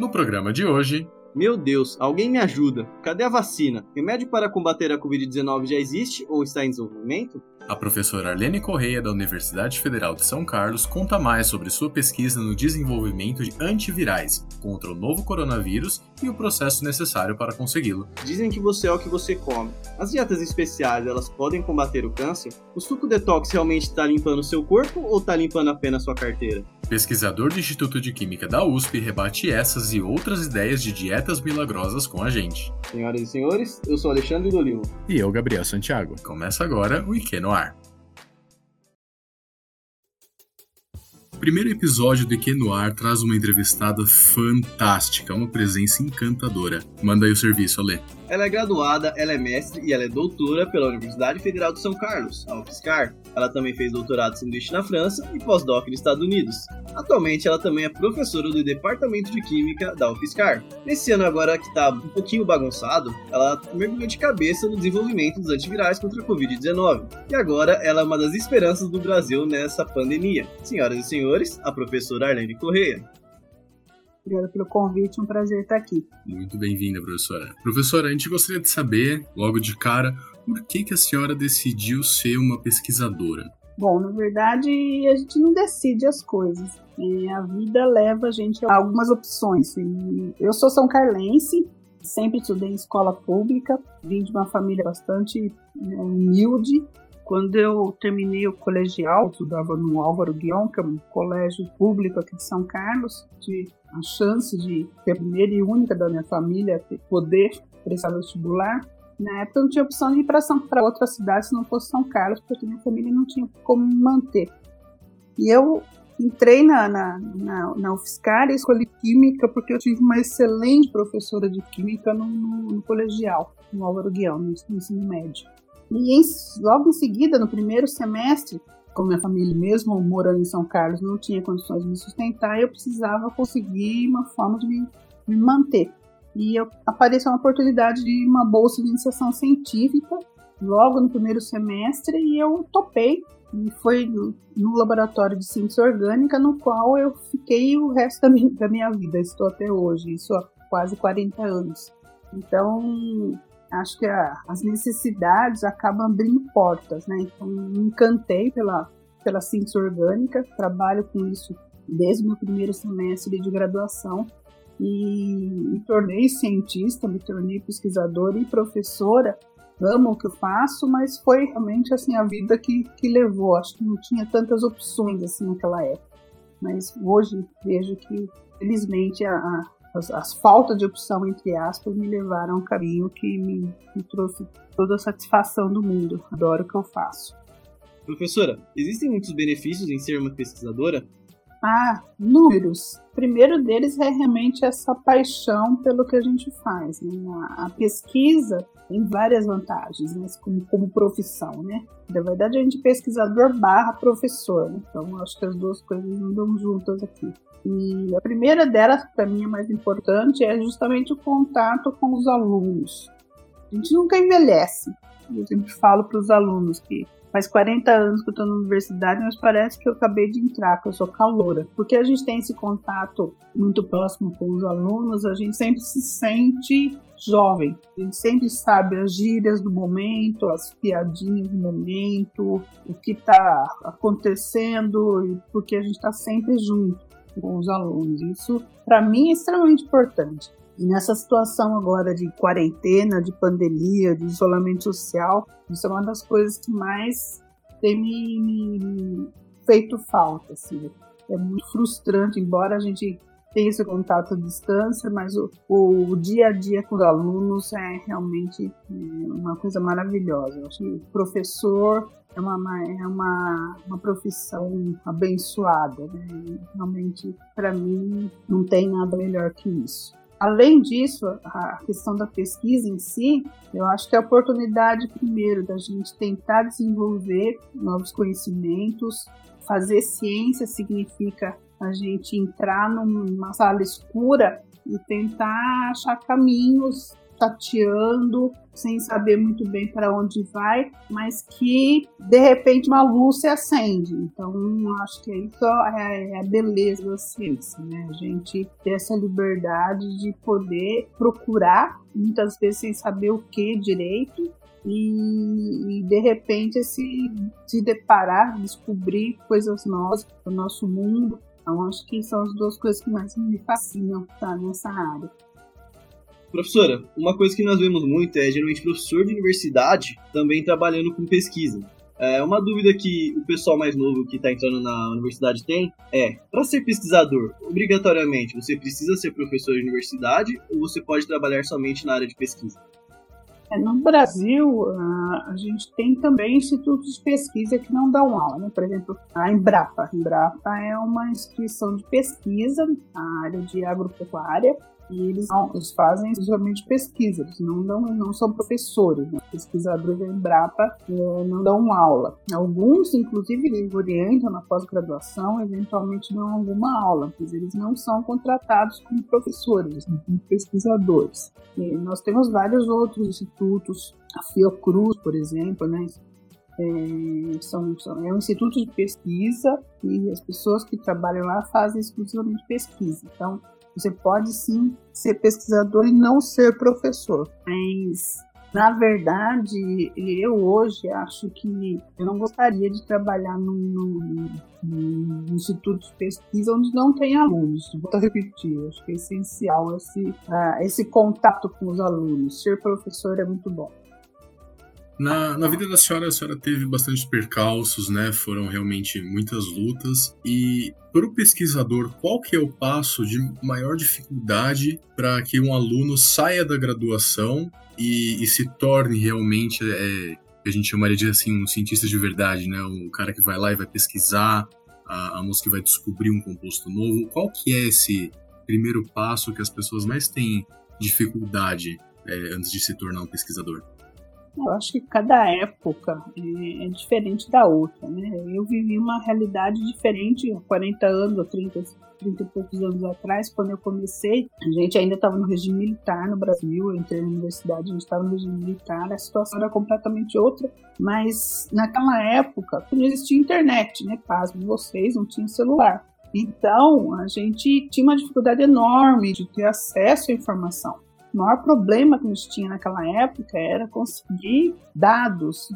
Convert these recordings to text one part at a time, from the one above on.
No programa de hoje, Meu Deus, alguém me ajuda. Cadê a vacina? Remédio para combater a Covid-19 já existe ou está em desenvolvimento? a professora Arlene Correia da Universidade Federal de São Carlos conta mais sobre sua pesquisa no desenvolvimento de antivirais contra o novo coronavírus e o processo necessário para consegui-lo. Dizem que você é o que você come. As dietas especiais, elas podem combater o câncer? O suco detox realmente está limpando o seu corpo ou está limpando apenas sua carteira? Pesquisador do Instituto de Química da USP rebate essas e outras ideias de dietas milagrosas com a gente. Senhoras e senhores, eu sou Alexandre Dolimo. E eu, Gabriel Santiago. Começa agora o IQ no ar. O primeiro episódio do IQ no ar traz uma entrevistada fantástica, uma presença encantadora. Manda aí o serviço, Alê. Ela é graduada, ela é mestre e ela é doutora pela Universidade Federal de São Carlos, a UFSCar. Ela também fez doutorado sanduíche na França e pós-doc nos Estados Unidos. Atualmente, ela também é professora do Departamento de Química da UFSCar. Nesse ano agora que está um pouquinho bagunçado, ela mergulhou de cabeça no desenvolvimento dos antivirais contra a Covid-19. E agora ela é uma das esperanças do Brasil nessa pandemia. Senhoras e senhores, a professora Arlene Correia. Obrigada pelo convite, um prazer estar aqui. Muito bem-vinda, professora. Professora, a gente gostaria de saber, logo de cara, por que, que a senhora decidiu ser uma pesquisadora? Bom, na verdade, a gente não decide as coisas. É, a vida leva a gente a algumas opções. E eu sou são carlense, sempre estudei em escola pública, vim de uma família bastante né, humilde. Quando eu terminei o colegial, estudava no Álvaro Guion, que é um colégio público aqui de São Carlos, tive a chance de ser a primeira e única da minha família poder prestar vestibular. Na época eu não tinha opção de ir para outra cidade se não fosse São Carlos, porque minha família não tinha como manter. E eu entrei na, na, na, na UFSCar e escolhi Química porque eu tive uma excelente professora de Química no, no, no colegial, no Álvaro Guião, no ensino médio. E em, logo em seguida, no primeiro semestre, como minha família, mesmo morando em São Carlos, não tinha condições de me sustentar, eu precisava conseguir uma forma de me, me manter. E eu, apareceu uma oportunidade de uma bolsa de iniciação científica logo no primeiro semestre e eu topei. E foi no, no laboratório de síntese orgânica, no qual eu fiquei o resto da minha, da minha vida. Estou até hoje, isso há quase 40 anos. Então, acho que a, as necessidades acabam abrindo portas, né? Então, me encantei pela, pela síntese orgânica, trabalho com isso desde o meu primeiro semestre de graduação e me tornei cientista, me tornei pesquisadora e professora. Amo o que eu faço, mas foi realmente assim a vida que, que levou. Acho que não tinha tantas opções assim naquela época. Mas hoje vejo que, felizmente, a, a, as, as, faltas de opção, entre aspas, me levaram a um caminho que me, me trouxe toda a satisfação do mundo. Adoro o que eu faço. Professora, existem muitos benefícios em ser uma pesquisadora? Ah, números. O primeiro deles é realmente essa paixão pelo que a gente faz. Né? A, a, pesquisa tem várias vantagens, né? como, como, profissão, né? Na verdade, a gente é pesquisador barra professor, né? então acho que as duas coisas andam juntas aqui. E a primeira delas, para mim, é mais importante, é justamente o contato com os alunos. A gente nunca envelhece. Eu sempre falo para os alunos que faz 40 anos que eu estou na universidade, mas parece que eu acabei de entrar, que eu sou caloura. Porque a gente tem esse contato muito próximo com os alunos, a gente sempre se sente jovem. A gente sempre sabe as gírias do momento, as piadinhas do momento, o que está acontecendo, porque a gente está sempre junto com os alunos. Isso, para mim, é extremamente importante. E nessa situação agora de quarentena, de pandemia, de isolamento social, isso é uma das coisas que mais tem me, me feito falta. Assim. É muito frustrante, embora a gente tenha esse contato à distância, mas o, o, dia a dia com os alunos é realmente é, uma coisa maravilhosa. Eu acho que professor é uma, é uma, uma profissão abençoada. Né? Realmente, para mim, não tem nada melhor que isso. Além disso, a questão da pesquisa em si, eu acho que é a oportunidade, primeiro, da gente tentar desenvolver novos conhecimentos. Fazer ciência significa a gente entrar numa sala escura e tentar achar caminhos tateando, sem saber muito bem para onde vai, mas que de repente uma luz se acende. Então, acho que isso é, é a beleza da ciência, né? A gente ter essa liberdade de poder procurar, muitas vezes sem saber o que direito, e, e, de repente se, se deparar, descobrir coisas novas do nosso mundo. Então, acho que são as duas coisas que mais me fascinam tá, nessa área. Professora, uma coisa que nós vemos muito é geralmente professor de universidade também trabalhando com pesquisa. É, uma dúvida que o pessoal mais novo que está entrando na universidade tem é: para ser pesquisador, obrigatoriamente você precisa ser professor de universidade ou você pode trabalhar somente na área de pesquisa? É, no Brasil, a gente tem também institutos de pesquisa que não dão aula, né? Por exemplo, a Embrapa. A Embrapa é uma instituição de pesquisa na área de agropecuária e eles, não, eles fazem exclusivamente pesquisa, eles não, dão, não são professores, né? pesquisadores da Embrapa é, não dão aula. Alguns, inclusive, eles orientam na pós-graduação, eventualmente dão alguma aula, mas eles não são contratados como professores, como pesquisadores. E nós temos vários outros institutos, a Fiocruz, por exemplo, né? É, são, são, é um instituto de pesquisa e as pessoas que trabalham lá fazem exclusivamente pesquisa. Então, você pode sim ser pesquisador e não ser professor. Mas, na verdade, eu hoje acho que eu não gostaria de trabalhar num, num, instituto de pesquisa onde não tem alunos. Vou repetir, acho que é essencial esse, uh, esse contato com os alunos. Ser professor é muito bom. Na, na vida da senhora, a senhora teve bastante percalços, né? Foram realmente muitas lutas. E para o pesquisador, qual que é o passo de maior dificuldade para que um aluno saia da graduação e, e se torne realmente, é, a gente chamaria de assim, um cientista de verdade, né? Um cara que vai lá e vai pesquisar, a, a moça que vai descobrir um composto novo. Qual que é esse primeiro passo que as pessoas mais têm dificuldade é, antes de se tornar um pesquisador? Eu acho que cada época é, é, diferente da outra, né? Eu vivi uma realidade diferente há 40 anos ou 30, 30 e poucos anos atrás, quando eu comecei. A gente ainda estava no regime militar no Brasil, eu entrei na universidade, a gente estava no regime militar, a situação era completamente outra, mas naquela época não existia internet, né? Pasmo vocês, não tinha celular. Então, a gente tinha uma dificuldade enorme de ter acesso à informação. O maior problema que a gente tinha naquela época era conseguir dados,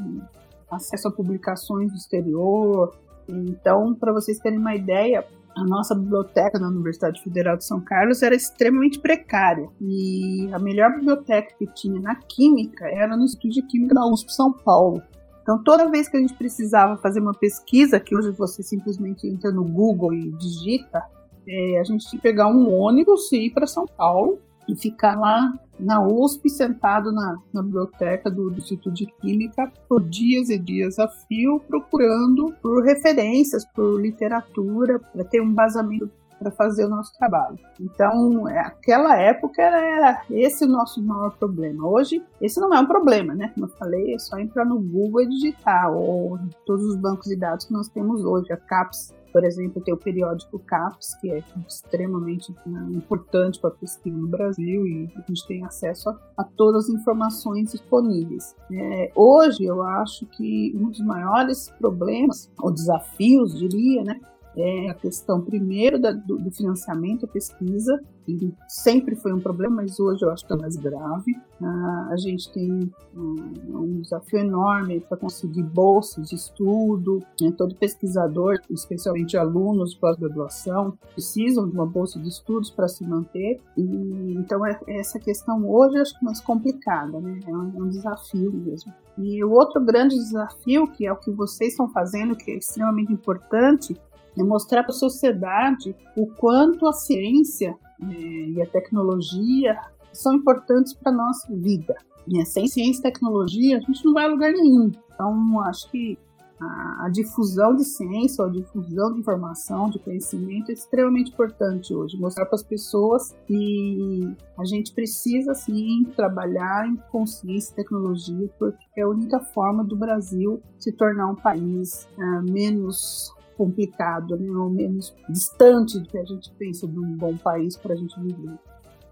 acesso a publicações do exterior. Então, para vocês terem uma ideia, a nossa biblioteca da Universidade Federal de São Carlos era extremamente precária. E a melhor biblioteca que tinha na Química era no Instituto de Química da USP São Paulo. Então, toda vez que a gente precisava fazer uma pesquisa, que hoje você simplesmente entra no Google e digita, é, a gente tinha que pegar um ônibus e ir para São Paulo e ficar lá na USP, sentado na, na biblioteca do, do, Instituto de Química, por dias e dias a fio, procurando por referências, por literatura, para ter um embasamento para fazer o nosso trabalho. Então, é, aquela época era esse o nosso maior problema. Hoje, esse não é um problema, né? Como eu falei, é só entrar no Google e digitar, ou todos os bancos de dados que nós temos hoje, a CAPES por exemplo, tem o periódico CAPES, que é extremamente né, importante para a pesquisa no Brasil e a gente tem acesso a, a todas as informações disponíveis. É, hoje, eu acho que um dos maiores problemas, ou desafios, diria, né, é a questão, primeiro, da, do, do, financiamento à pesquisa, que sempre foi um problema, mas hoje eu acho que é mais grave. Ah, a gente tem um, um desafio enorme para conseguir bolsas de estudo. Né? Todo pesquisador, especialmente alunos pós-graduação, precisam de uma bolsa de estudos para se manter. E, então, é, essa questão hoje eu acho que é mais complicada, né? é, um, é um desafio mesmo. E o outro grande desafio, que é o que vocês estão fazendo, que é extremamente importante, é mostrar para a sociedade o quanto a ciência é, e a tecnologia são importantes para a nossa vida. E sem ciência e tecnologia, a gente não vai a lugar nenhum. Então, acho que a, a difusão de ciência, a difusão de informação, de conhecimento é extremamente importante hoje. Mostrar para as pessoas que a gente precisa, sim, trabalhar em consciência e tecnologia, porque é a única forma do Brasil se tornar um país uh, menos complicado, né, ou menos distante do que a gente pensa de um bom país para a gente viver.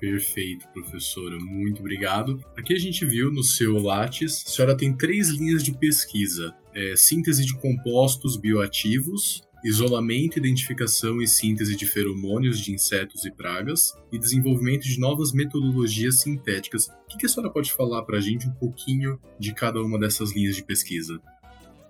Perfeito, professora. Muito obrigado. Aqui a gente viu no seu Lattes, a senhora tem três linhas de pesquisa: é, síntese de compostos bioativos, isolamento, identificação e síntese de feromônios de insetos e pragas e desenvolvimento de novas metodologias sintéticas. O que a senhora pode falar para a gente um pouquinho de cada uma dessas linhas de pesquisa?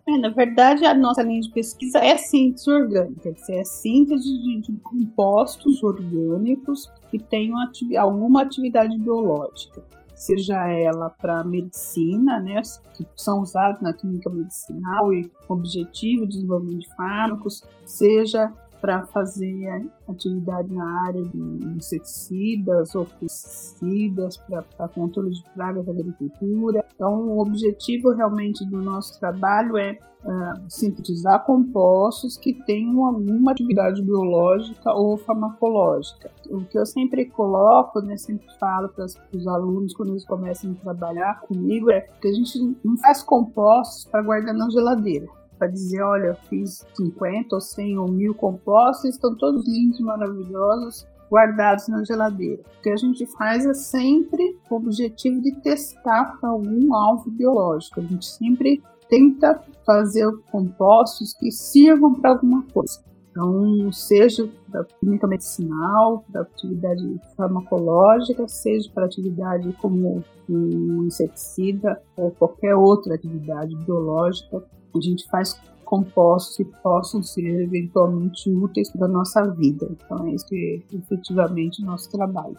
É, na verdade, a nossa linha de pesquisa é síntese orgânica, é a síntese de, de compostos orgânicos que tenham ati alguma atividade biológica seja ela para medicina, né, que são usados na química medicinal e objetivo de desenvolvimento de fármacos, seja para fazer atividade na área de inseticidas ou pesticidas, para controle de pragas da agricultura. Então, o objetivo realmente do nosso trabalho é uh, sintetizar compostos que tenham alguma atividade biológica ou farmacológica. O que eu sempre coloco, né, sempre falo para os alunos quando eles começam a trabalhar comigo é que a gente não faz compostos para guardar na geladeira para dizer, olha, eu fiz 50 ou 100 ou mil compostos, estão todos lindos, maravilhosos, guardados na geladeira. O que a gente faz é sempre o objetivo de testar algum alvo biológico. A gente sempre tenta fazer compostos que sirvam para alguma coisa. Então, seja para química medicinal, para atividade farmacológica, seja para atividade como um inseticida ou qualquer outra atividade biológica a gente faz compostos que possam ser eventualmente úteis para a nossa vida. Então é isso que é efetivamente o nosso trabalho.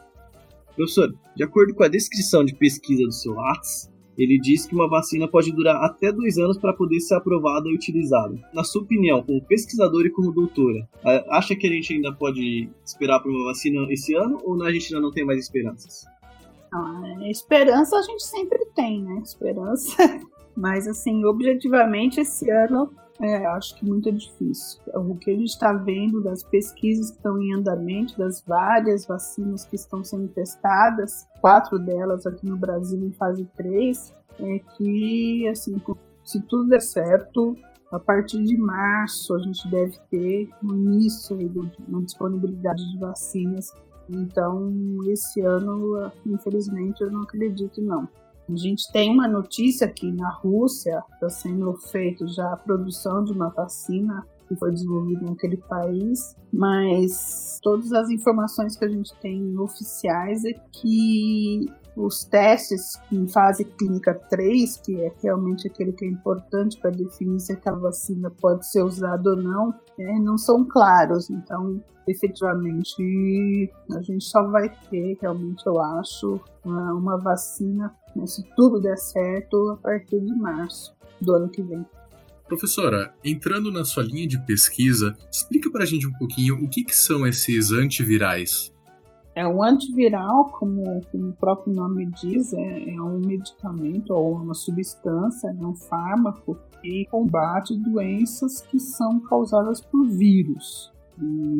Professor, de acordo com a descrição de pesquisa do seu Lattes, ele diz que uma vacina pode durar até dois anos para poder ser aprovada e utilizada. Na sua opinião, como pesquisadora e como doutora, acha que a gente ainda pode esperar por uma vacina esse ano ou a gente ainda não tem mais esperanças? Ah, esperança a gente sempre tem, né? Esperança mas, assim, objetivamente, esse ano é, acho que muito difícil. O que a gente está vendo das pesquisas que estão em andamento, das várias vacinas que estão sendo testadas, quatro delas aqui no Brasil em fase 3, é que, assim, se tudo der certo, a partir de março a gente deve ter o início uma disponibilidade de vacinas. Então, esse ano, infelizmente, eu não acredito, não. A gente tem uma notícia que na Rússia está sendo feita já a produção de uma vacina que foi desenvolvida naquele país, mas todas as informações que a gente tem oficiais é que os testes em fase clínica 3, que é realmente aquele que é importante para definir se aquela vacina pode ser usada ou não, é, não são claros. Então, efetivamente, a gente só vai ter, realmente, eu acho, uma, uma vacina, né, se tudo der certo, a partir de março do ano que vem. Professora, entrando na sua linha de pesquisa, explica para a gente um pouquinho o que, que são esses antivirais. É um antiviral, como, como o próprio nome diz, é, é, um medicamento ou uma substância, é um fármaco que combate doenças que são causadas por vírus.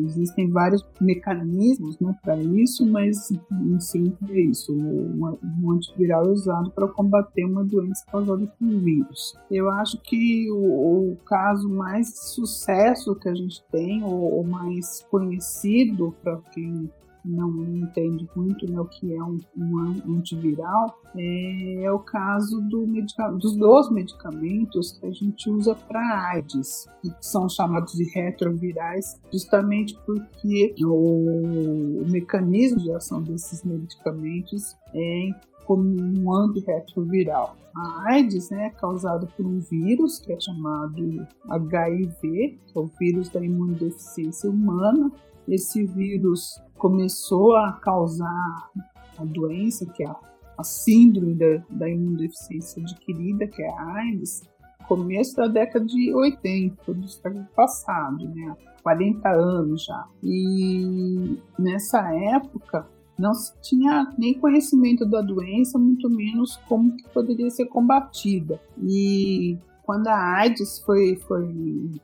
Existem vários mecanismos né, para isso, mas em si é isso. Um, um antiviral é usado para combater uma doença causada por vírus. Eu acho que o, o caso mais sucesso que a gente tem, ou, ou mais conhecido para quem não entende muito né, o que é um, um antiviral, é, é, o caso do dos dois medicamentos que a gente usa para AIDS, que são chamados de retrovirais, justamente porque o, o mecanismo de ação desses medicamentos é como um antirretroviral. A AIDS né, é causada por um vírus que é chamado HIV, que é o vírus da imunodeficiência humana. Esse vírus começou a causar a doença, que é a, síndrome da, da imunodeficiência adquirida, que é a AIDS, começo da década de 80 do século passado, né? 40 anos já. E nessa época não se tinha nem conhecimento da doença, muito menos como que poderia ser combatida. E quando a AIDS foi, foi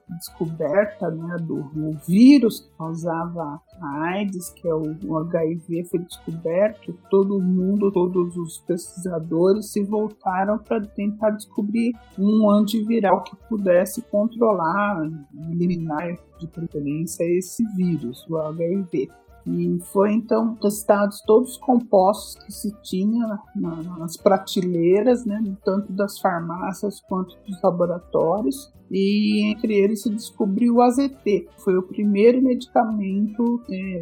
descoberta, né, do vírus que causava a AIDS, que é o, o HIV, foi descoberto, todo mundo, todos os pesquisadores se voltaram para tentar descobrir um antiviral que pudesse controlar, eliminar de preferência esse vírus, o HIV. E foi então testados todos os compostos que se tinha nas prateleiras, né, tanto das farmácias quanto dos laboratórios. E entre eles se descobriu o AZT, foi o primeiro medicamento é,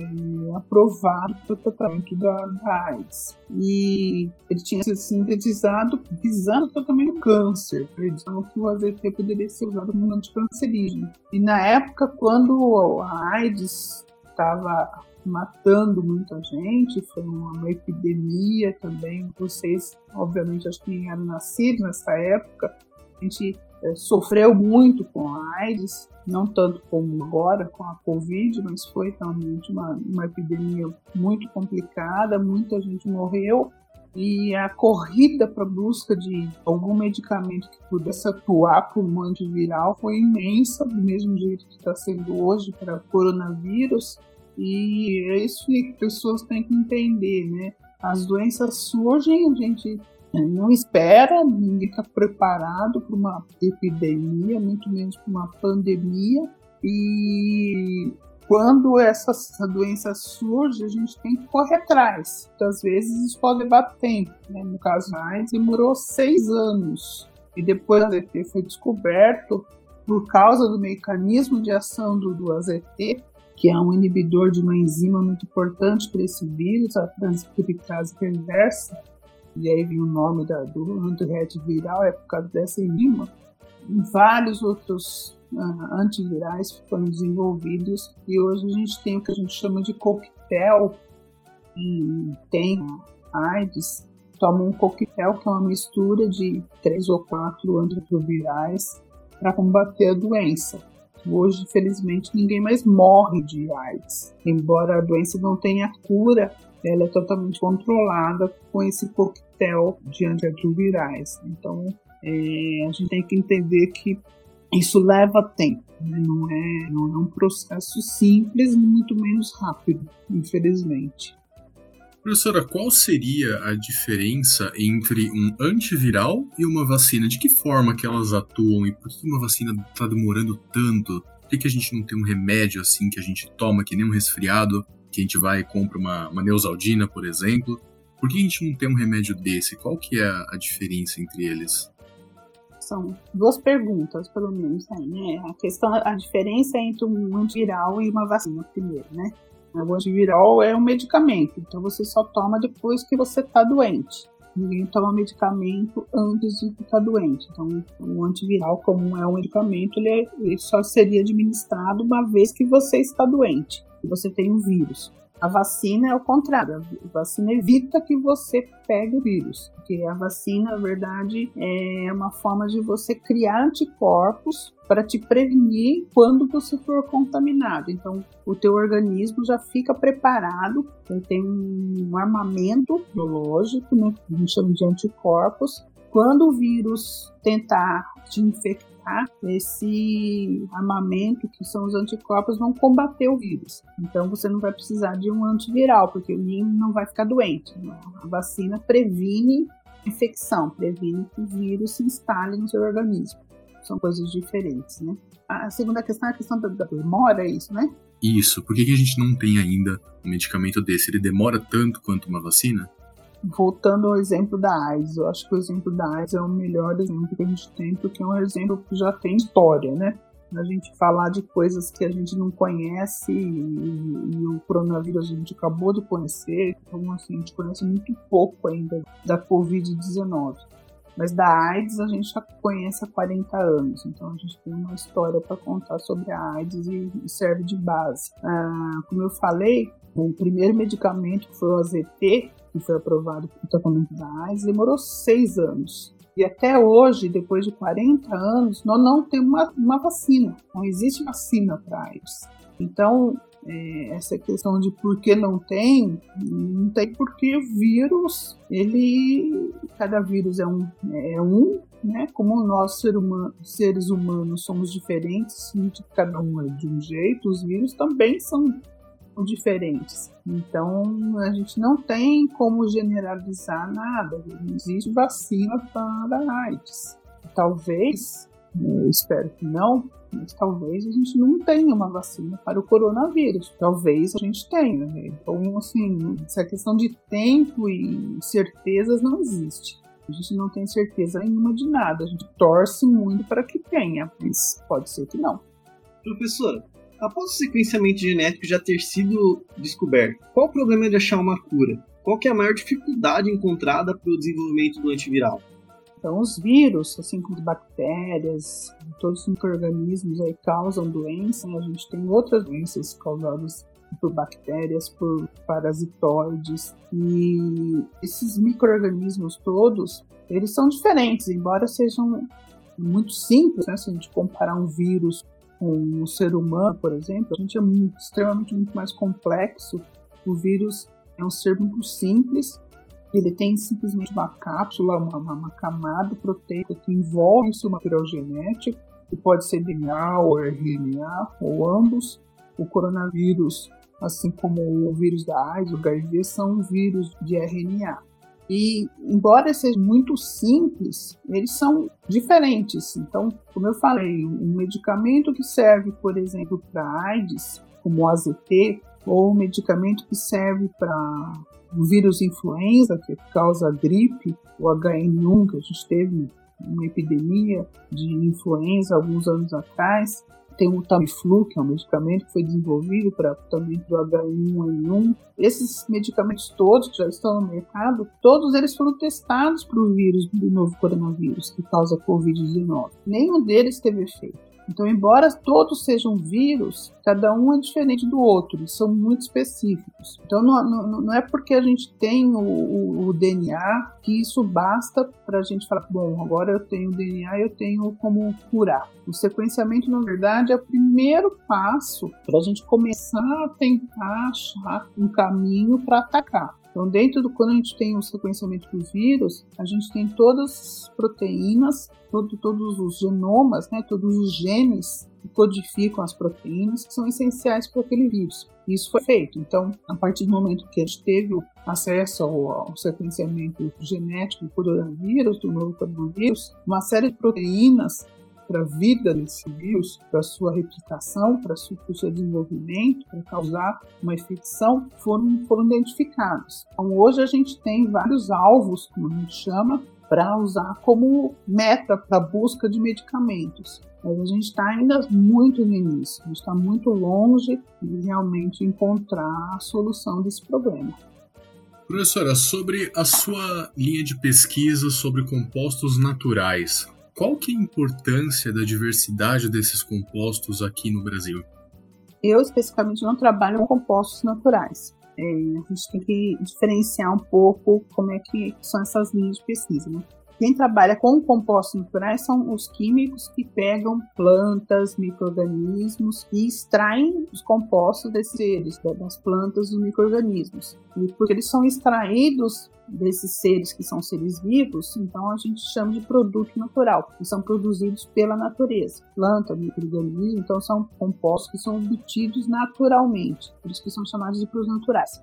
aprovado para o tratamento da, AIDS. E ele tinha sido sintetizado visando o tratamento do câncer, acreditando que o AZT poderia ser usado como anticancerígeno. E na época, quando a AIDS estava matando muita gente, foi uma, epidemia também. Vocês, obviamente, acho que nem eram nascidos nessa época. A gente é, sofreu muito com a AIDS, não tanto como agora com a Covid, mas foi realmente uma, uma epidemia muito complicada, muita gente morreu e a corrida para busca de algum medicamento que pudesse atuar como antiviral foi imensa, do mesmo jeito que está sendo hoje para o coronavírus. E é isso que as pessoas têm que entender, né? As doenças surgem, a gente é, não espera, ninguém está preparado para uma epidemia, muito menos para uma pandemia. E quando essa, essa, doença surge, a gente tem que correr atrás. Muitas vezes isso pode levar tempo. Né? No caso da AIDS, demorou seis anos. E depois o AZT foi descoberto por causa do mecanismo de ação do, do AZT, que é um inibidor de uma enzima muito importante para esse vírus, a transcriptase reversa, e aí vem o nome da, do antirretroviral, é por causa dessa enzima. Vários outros uh, antivirais foram desenvolvidos e hoje a gente tem o que a gente chama de coquetel, e tem AIDS, toma um coquetel que é uma mistura de três ou quatro antivirais para combater a doença. Hoje, felizmente, ninguém mais morre de AIDS. Embora a doença não tenha cura, ela é totalmente controlada com esse coquetel de antirretrovirais. Então, é, a gente tem que entender que isso leva tempo, né? não, é, não é um processo simples, muito menos rápido, infelizmente. Professora, qual seria a diferença entre um antiviral e uma vacina? De que forma que elas atuam e por que uma vacina está demorando tanto? Por que, que a gente não tem um remédio assim que a gente toma, que nem um resfriado, que a gente vai e compra uma, uma Neusaldina, por exemplo? Por que a gente não tem um remédio desse? Qual que é a diferença entre eles? São duas perguntas, pelo menos, aí, né? A questão, a diferença entre um antiviral e uma vacina, primeiro, né? O antiviral é um medicamento, então você só toma depois que você está doente. Ninguém toma medicamento antes de ficar doente. Então, o antiviral, como é um medicamento, ele, é, ele só seria administrado uma vez que você está doente, que você tem um vírus. A vacina é o contrário. A vacina evita que você pegue o vírus. Porque a vacina, na verdade, é uma forma de você criar anticorpos para te prevenir quando você for contaminado. Então, o teu organismo já fica preparado, ele tem um armamento biológico, né, que a gente chama de anticorpos. Quando o vírus tentar te infectar, esse armamento, que são os anticorpos, vão combater o vírus. Então você não vai precisar de um antiviral, porque o ninho não vai ficar doente. A vacina previne infecção, previne que o vírus se instale no seu organismo. São coisas diferentes, né? A segunda questão é a questão da, demora, é isso, né? Isso. Por que, que a gente não tem ainda um medicamento desse? Ele demora tanto quanto uma vacina? Voltando ao exemplo da AIDS, eu acho que o exemplo da AIDS é o melhor exemplo que a gente tem, porque é um exemplo que já tem história, né? A gente falar de coisas que a gente não conhece e, e, o coronavírus a gente acabou de conhecer, então assim, a gente conhece muito pouco ainda da Covid-19. Mas da AIDS a gente já conhece há 40 anos, então a gente tem uma história para contar sobre a AIDS e, e serve de base. Ah, como eu falei, o primeiro medicamento que foi o AZT, que foi aprovado para o tratamento da AIDS, demorou seis anos. E até hoje, depois de 40 anos, nós não temos uma, uma vacina. Não existe vacina para AIDS. Então, é, essa questão de por que não tem, não tem porque o vírus, ele, cada vírus é um, é um né? Como nós ser humano, seres humanos somos diferentes, cada um é de um jeito, os vírus também são diferentes. Então, a gente não tem como generalizar nada. Não existe vacina para AIDS. Talvez espero que não, mas talvez a gente não tenha uma vacina para o coronavírus. Talvez a gente tenha. Né? Então, assim, essa questão de tempo e certezas não existe. A gente não tem certeza nenhuma de nada. A gente torce muito para que tenha, mas pode ser que não. Professora, após o sequenciamento genético já ter sido descoberto, qual o problema de achar uma cura? Qual é a maior dificuldade encontrada para o desenvolvimento do antiviral? Então, os vírus, assim como as bactérias, todos os micro-organismos aí causam doença. Né? A gente tem outras doenças causadas por bactérias, por parasitoides. E esses micro-organismos todos, eles são diferentes, embora sejam muito simples, né? Se a gente comparar um vírus com um ser humano, por exemplo, a gente é muito, extremamente muito mais complexo. O vírus é um ser muito simples ele tem simplesmente uma cápsula, uma, uma, uma camada proteica que envolve o seu material genético, que pode ser DNA ou RNA, ou ambos. O coronavírus, assim como o vírus da AIDS, o HIV, são vírus de RNA. E, embora seja muito simples, eles são diferentes. Então, como eu falei, um medicamento que serve, por exemplo, para AIDS, como o AZT, ou um medicamento que serve para o vírus influenza, que causa gripe, o HN1, que a gente teve uma epidemia de influenza alguns anos atrás. Tem o Tamiflu, que é um medicamento que foi desenvolvido para tratamento do H1N1. Esses medicamentos todos que já estão no mercado, todos eles foram testados para o vírus do novo coronavírus, que causa Covid-19. Nenhum deles teve efeito. Então, embora todos sejam vírus, cada um é diferente do outro, eles são muito específicos. Então, não, não, não é porque a gente tem o, o, o DNA que isso basta para a gente falar, bom, agora eu tenho DNA, eu tenho como curar. O sequenciamento, na verdade, é o primeiro passo para a gente começar a tentar achar um caminho para atacar. Então, dentro do quando a gente tem o sequenciamento do vírus, a gente tem todas as proteínas, todo, todos os genomas, né, todos os genes que codificam as proteínas que são essenciais para aquele vírus. Isso foi feito. Então, a partir do momento que a gente teve acesso ao, ao sequenciamento genético do coronavírus, do novo coronavírus, uma série de proteínas para a vida desse vírus, para sua replicação, para o seu desenvolvimento, para causar uma infecção, foram, foram identificados. Então, hoje a gente tem vários alvos, como a gente chama, para usar como meta para a busca de medicamentos. Mas a gente está ainda muito no início, a gente está muito longe de realmente encontrar a solução desse problema. Professora, sobre a sua linha de pesquisa sobre compostos naturais, qual que é a importância da diversidade desses compostos aqui no Brasil? Eu especificamente não trabalho com compostos naturais. É, a gente tem que diferenciar um pouco como é que são essas linhas de pesquisa. Né? Quem trabalha com compostos naturais são os químicos que pegam plantas, micro-organismos e extraem os compostos desses seres, das plantas dos micro-organismos. E porque eles são extraídos desses seres que são seres vivos, então a gente chama de produto natural, que são produzidos pela natureza. Planta, micro-organismo, então são compostos que são obtidos naturalmente, por isso que são chamados de produtos naturais.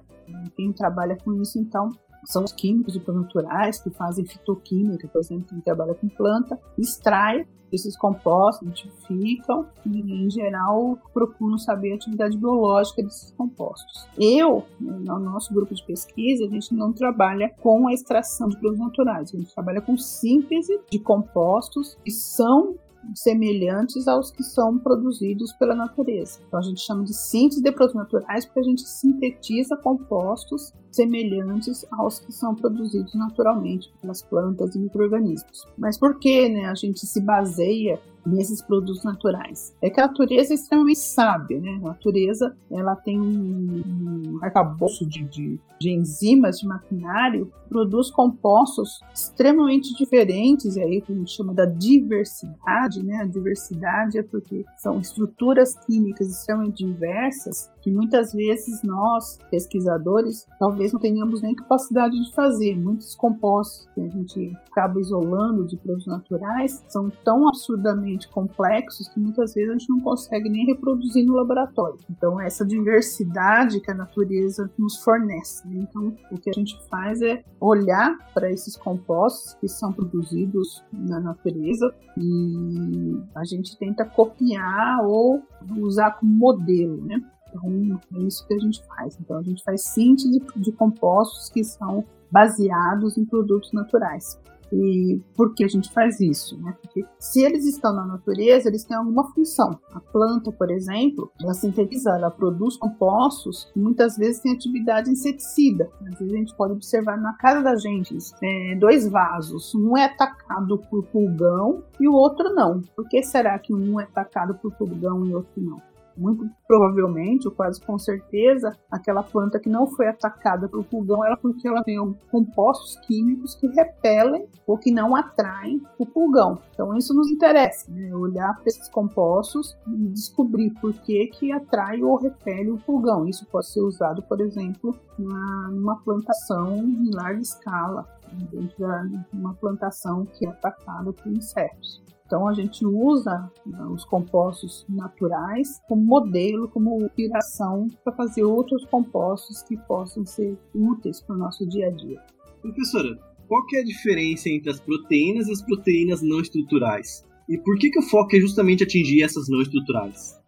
Quem trabalha com isso, então, são os químicos naturais que fazem fitoquímica, por exemplo, quem trabalha com planta, extrai esses compostos, identificam e, em geral, procuram saber a atividade biológica desses compostos. Eu, no nosso grupo de pesquisa, a gente não trabalha com a extração de produtos naturais, a gente trabalha com síntese de compostos que são semelhantes aos que são produzidos pela natureza. Então a gente chama de síntese de produtos naturais porque a gente sintetiza compostos semelhantes aos que são produzidos naturalmente pelas plantas e micro-organismos. Mas por que né, a gente se baseia nesses produtos naturais. É que a natureza é extremamente sábia, né? A natureza ela tem um, arcabouço de, de, de, enzimas, de maquinário, produz compostos extremamente diferentes, aí que a gente chama da diversidade, né? A diversidade é porque são estruturas químicas extremamente diversas que muitas vezes nós, pesquisadores, talvez não tenhamos nem capacidade de fazer. Muitos compostos que a gente acaba isolando de produtos naturais são tão absurdamente complexos que muitas vezes a gente não consegue nem reproduzir no laboratório. Então, essa diversidade que a natureza nos fornece. Né? Então, o que a gente faz é olhar para esses compostos que são produzidos na natureza e a gente tenta copiar ou usar como modelo, né? Então, é isso que a gente faz. Então, a gente faz síntese de compostos que são baseados em produtos naturais. E por que a gente faz isso? Né? Porque se eles estão na natureza, eles têm alguma função. A planta, por exemplo, ela sintetiza, ela produz compostos que muitas vezes têm atividade inseticida. Às vezes a gente pode observar na casa da gente é, dois vasos. Um é atacado por pulgão e o outro não. Por que será que um é atacado por pulgão e o outro não? Muito provavelmente, ou quase com certeza, aquela planta que não foi atacada pelo pulgão era porque ela tem compostos químicos que repelem ou que não atraem o pulgão. Então isso nos interessa, né? olhar para esses compostos e descobrir por que que atrai ou repele o pulgão. Isso pode ser usado, por exemplo, numa plantação em larga escala, dentro de uma plantação que é atacada por insetos. Então a gente usa né, os compostos naturais como modelo, como inspiração para fazer outros compostos que possam ser úteis para o nosso dia a dia. Professora, qual é a diferença entre as proteínas e as proteínas não estruturais? E por que, que o foco é justamente atingir essas não estruturais?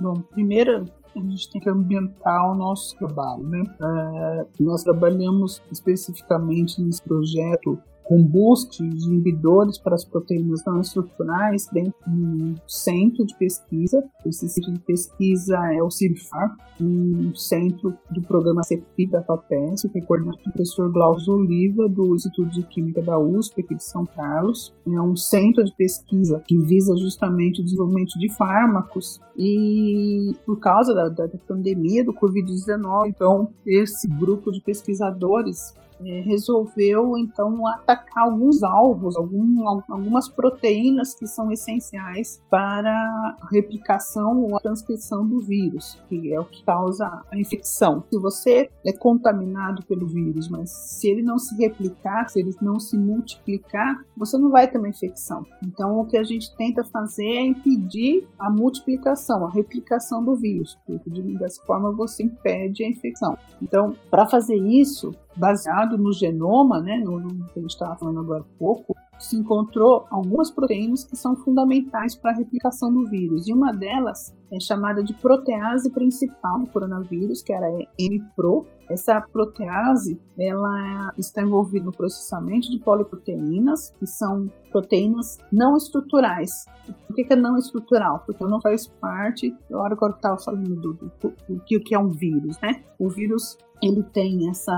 Bom, primeiro a gente tem que ambientar o nosso trabalho, né? É, nós trabalhamos especificamente nesse projeto com busca de inibidores para as proteínas não estruturais dentro um centro de pesquisa. Esse centro de pesquisa é o CIRFAR, um centro do programa CEPI da que é coordenado pelo professor Glaucio Oliva, do Instituto de Química da USP, aqui de São Carlos. É um centro de pesquisa que visa justamente o desenvolvimento de fármacos e por causa da, da pandemia do Covid-19, então esse grupo de pesquisadores é, resolveu então atacar alguns alvos, algum, algumas proteínas que são essenciais para a replicação ou a transcrição do vírus, que é o que causa a infecção. Se você é contaminado pelo vírus, mas se ele não se replicar, se ele não se multiplicar, você não vai ter uma infecção. Então, o que a gente tenta fazer é impedir a multiplicação, a replicação do vírus, porque dessa forma você impede a infecção. Então, para fazer isso, baseado no genoma, né, no, que a gente estava falando agora há pouco, se encontrou algumas proteínas que são fundamentais para a replicação do vírus. E uma delas é chamada de protease principal do coronavírus, que era MPRO. Essa protease ela está envolvida no processamento de poliproteínas, que são proteínas não estruturais. Por que, é não estrutural? Porque não faz parte, a hora que eu estava falando do, do, do, do, que é um vírus, né? O vírus ele tem essa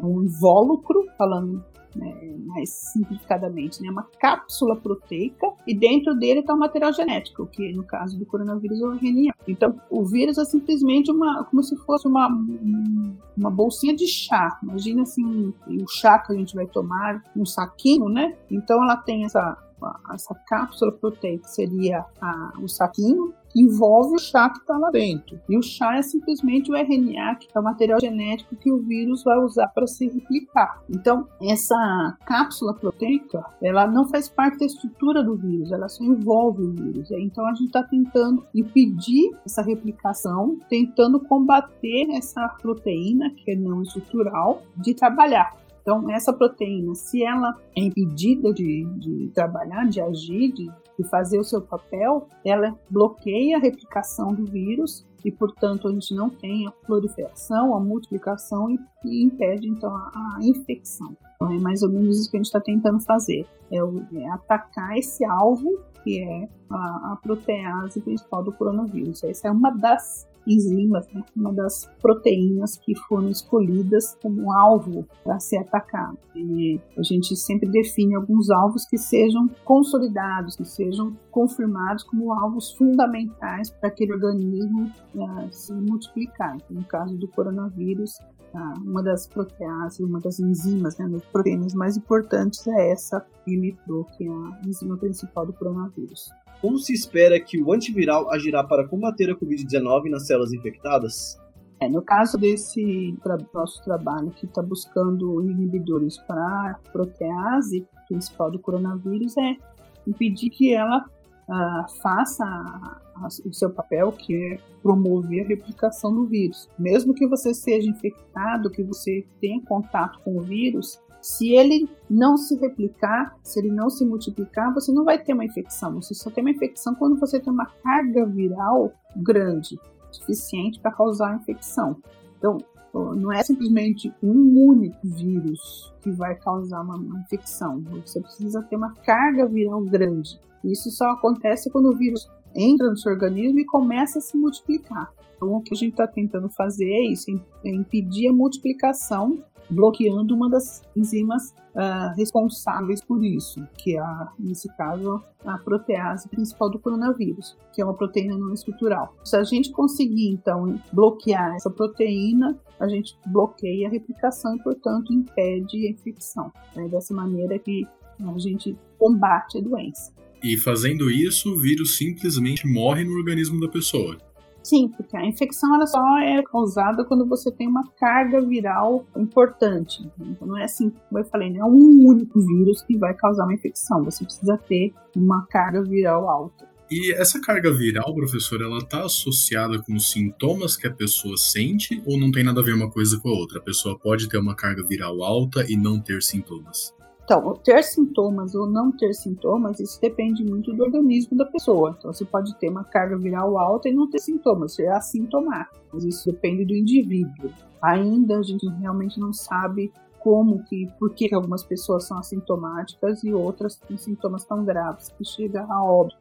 um invólucro, falando né, mais simplificadamente, né, uma cápsula proteica e dentro dele está o material genético, que no caso do coronavírus é o RNA. Então, o vírus é simplesmente uma, como se fosse uma, uma bolsinha de chá. Imagina assim, o chá que a gente vai tomar, um saquinho, né? Então, ela tem essa essa cápsula proteica seria a, o saquinho, envolve o chá que está lá dentro. E o chá é simplesmente o RNA, que é o material genético que o vírus vai usar para se replicar. Então, essa cápsula proteica, ela não faz parte da estrutura do vírus, ela só envolve o vírus. Então, a gente está tentando impedir essa replicação, tentando combater essa proteína, que é não estrutural, de trabalhar. Então, essa proteína, se ela é impedida de, de trabalhar, de agir, de, de fazer o seu papel, ela bloqueia a replicação do vírus e, portanto, a gente não tem a proliferação, a multiplicação e, e impede, então, a, a, infecção. Então, é mais ou menos isso que a gente está tentando fazer, é, o, é, atacar esse alvo que é a, a protease principal do coronavírus. Essa é uma das enzimas, né, uma das proteínas que foram escolhidas como alvo para ser atacado. E a gente sempre define alguns alvos que sejam consolidados, que sejam confirmados como alvos fundamentais para aquele organismo uh, se multiplicar. Então, no caso do coronavírus, uma das proteases, uma das enzimas, né, das proteínas mais importantes é essa que é a enzima principal do coronavírus. Como se espera que o antiviral agirá para combater a Covid-19 nas células infectadas? É, no caso desse tra nosso trabalho que está buscando inibidores para protease principal do coronavírus, é impedir que ela uh, faça a, a, o seu papel, que é promover a replicação do vírus. Mesmo que você seja infectado, que você tenha contato com o vírus, se ele não se replicar, se ele não se multiplicar, você não vai ter uma infecção. Você só tem uma infecção quando você tem uma carga viral grande, suficiente para causar a infecção. Então, não é simplesmente um único vírus que vai causar uma, uma infecção. Você precisa ter uma carga viral grande. Isso só acontece quando o vírus entra no seu organismo e começa a se multiplicar. Então, o que a gente está tentando fazer é isso: é impedir a multiplicação bloqueando uma das enzimas uh, responsáveis por isso, que é, a, nesse caso, a protease principal do coronavírus, que é uma proteína não estrutural. Se a gente conseguir, então, bloquear essa proteína, a gente bloqueia a replicação e, portanto, impede a infecção. Né? Dessa maneira que a gente combate a doença. E fazendo isso, o vírus simplesmente morre no organismo da pessoa. Sim, porque a infecção ela só é causada quando você tem uma carga viral importante. Então não é assim, como eu falei, não é um único vírus que vai causar uma infecção. Você precisa ter uma carga viral alta. E essa carga viral, professor, ela está associada com os sintomas que a pessoa sente ou não tem nada a ver uma coisa com a outra? A pessoa pode ter uma carga viral alta e não ter sintomas? Então, ter sintomas ou não ter sintomas, isso depende muito do organismo da pessoa. Então, você pode ter uma carga viral alta e não ter sintomas, ser assintomático. Mas isso depende do indivíduo. Ainda a gente realmente não sabe como que, por que algumas pessoas são assintomáticas e outras têm sintomas tão graves que chega a óbito.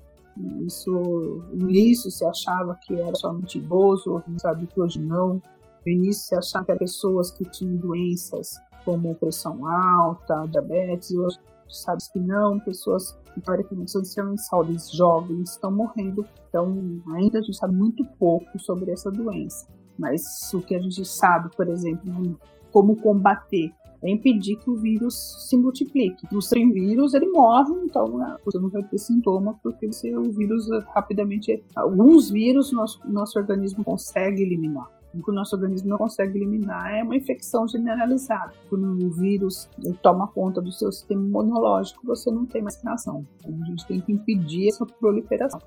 Isso, no início se achava que era somente idoso, sabe que hoje não. No início se achava que eram pessoas que tinham doenças como pressão alta, diabetes, hoje sabe que não, pessoas que teoricamente são extremamente saudáveis, jovens, estão morrendo. Então, ainda a gente sabe muito pouco sobre essa doença. Mas o que a gente sabe, por exemplo, como combater é impedir que o vírus se multiplique. No sem vírus, ele morre, então né, você não vai ter sintoma, porque o vírus rapidamente. Alguns vírus nosso, nosso organismo consegue eliminar que o nosso organismo não consegue eliminar é uma infecção generalizada. Quando o vírus toma conta do seu sistema imunológico, você não tem mais reação. Então, a gente tem que impedir essa proliferação.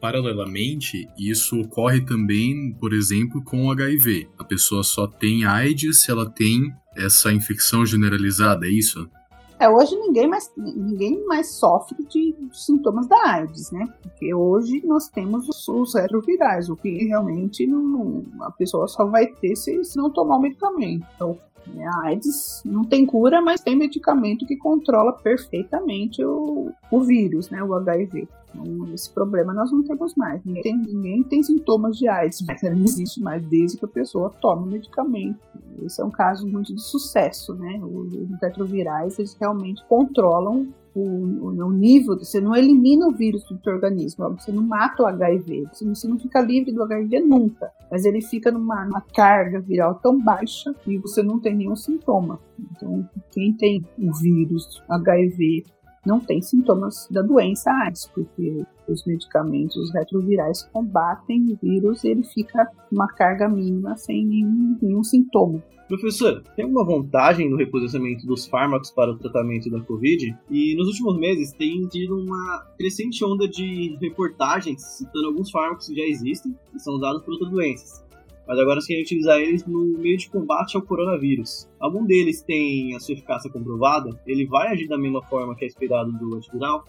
Paralelamente, isso ocorre também, por exemplo, com o HIV. A pessoa só tem AIDS se ela tem essa infecção generalizada, é isso? É, hoje ninguém mais, ninguém mais sofre de sintomas da AIDS, né? Porque hoje nós temos os, os retrovirais, o que realmente não, a pessoa só vai ter se, se não tomar o medicamento. Então, é, a AIDS não tem cura, mas tem medicamento que controla perfeitamente o, o vírus, né, o HIV. Esse problema nós não temos mais. Ninguém tem, ninguém tem sintomas de AIDS, mas não existe mais desde que a pessoa toma o medicamento. Esse é um caso muito de sucesso, né? Os retrovirais, eles realmente controlam o, o, nível, você não elimina o vírus do seu organismo, você não mata o HIV, você não, você não fica livre do HIV nunca, mas ele fica numa, numa, carga viral tão baixa e você não tem nenhum sintoma. Então, quem tem o vírus HIV não tem sintomas da doença AIDS, porque os medicamentos retrovirais combatem o vírus e ele fica uma carga mínima sem nenhum, nenhum sintoma. Professor, tem alguma vantagem no reposicionamento dos fármacos para o tratamento da Covid? E nos últimos meses tem tido uma crescente onda de reportagens citando alguns fármacos que já existem e são usados por outras doenças mas agora você quer utilizar eles no meio de combate ao coronavírus. Algum deles tem a sua eficácia comprovada? Ele vai agir da mesma forma que é esperado do antiviral?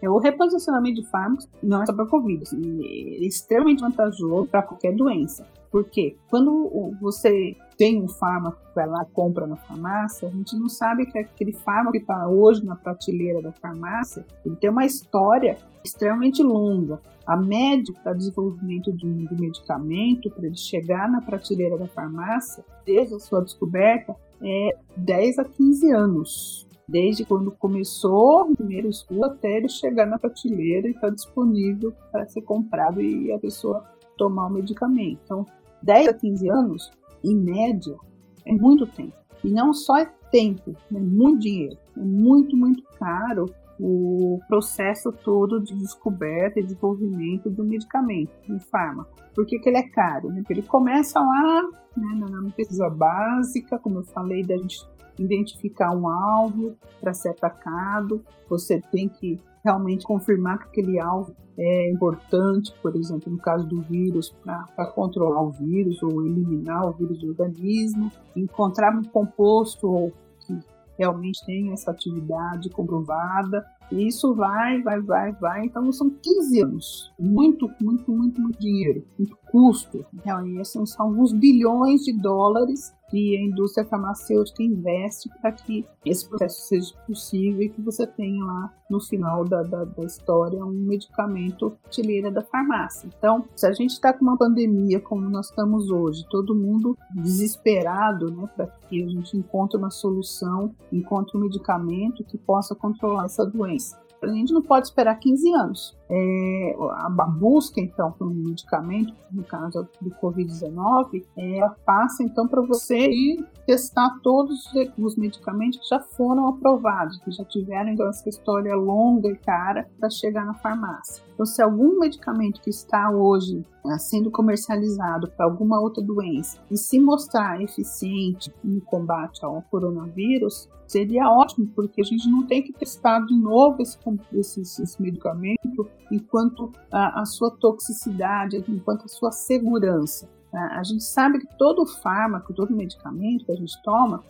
É, o reposicionamento de fármacos não é só para Covid, é extremamente vantajoso para qualquer doença. Porque quando você tem um fármaco que vai lá compra na farmácia, a gente não sabe que aquele fármaco que está hoje na prateleira da farmácia, ele tem uma história extremamente longa. A média para desenvolvimento de um medicamento, para ele chegar na prateleira da farmácia, desde a sua descoberta, é 10 a 15 anos. Desde quando começou o primeiro estudo até ele chegar na prateleira e estar tá disponível para ser comprado e a pessoa tomar o medicamento. Então, 10 a 15 anos, em média, é muito tempo. E não só é tempo, é muito dinheiro. É muito, muito caro o processo todo de descoberta e desenvolvimento do medicamento, do fármaco. Por que, que ele é caro? Né? Porque ele começa lá né, na pesquisa básica, como eu falei, da gente identificar um alvo para ser atacado, você tem que realmente confirmar que aquele alvo é importante, por exemplo, no caso do vírus, para controlar o vírus ou eliminar o vírus do organismo, encontrar um composto que realmente tem essa atividade comprovada. E isso vai, vai, vai, vai. Então são 15 anos. Muito, muito, muito, muito dinheiro, muito custo. Então, são, são alguns bilhões de dólares que a indústria farmacêutica investe para que esse processo seja possível e que você tenha lá no final da, da, da história um medicamento prateleira da farmácia. Então, se a gente está com uma pandemia como nós estamos hoje, todo mundo desesperado né, para que a gente encontre uma solução, encontre um medicamento que possa controlar essa doença. A gente não pode esperar 15 anos. É, a busca, então, por um medicamento, no caso do Covid-19, ela passa, então, para você ir testar todos os medicamentos que já foram aprovados, que já tiveram então, essa história longa e cara para chegar na farmácia. Então, se algum medicamento que está hoje né, sendo comercializado para alguma outra doença e se mostrar eficiente no combate ao coronavírus, seria ótimo, porque a gente não tem que testar de novo esse, esse, esse medicamento enquanto a, a sua toxicidade, enquanto a sua segurança. Tá? A gente sabe que todo fármaco, todo medicamento que a gente toma,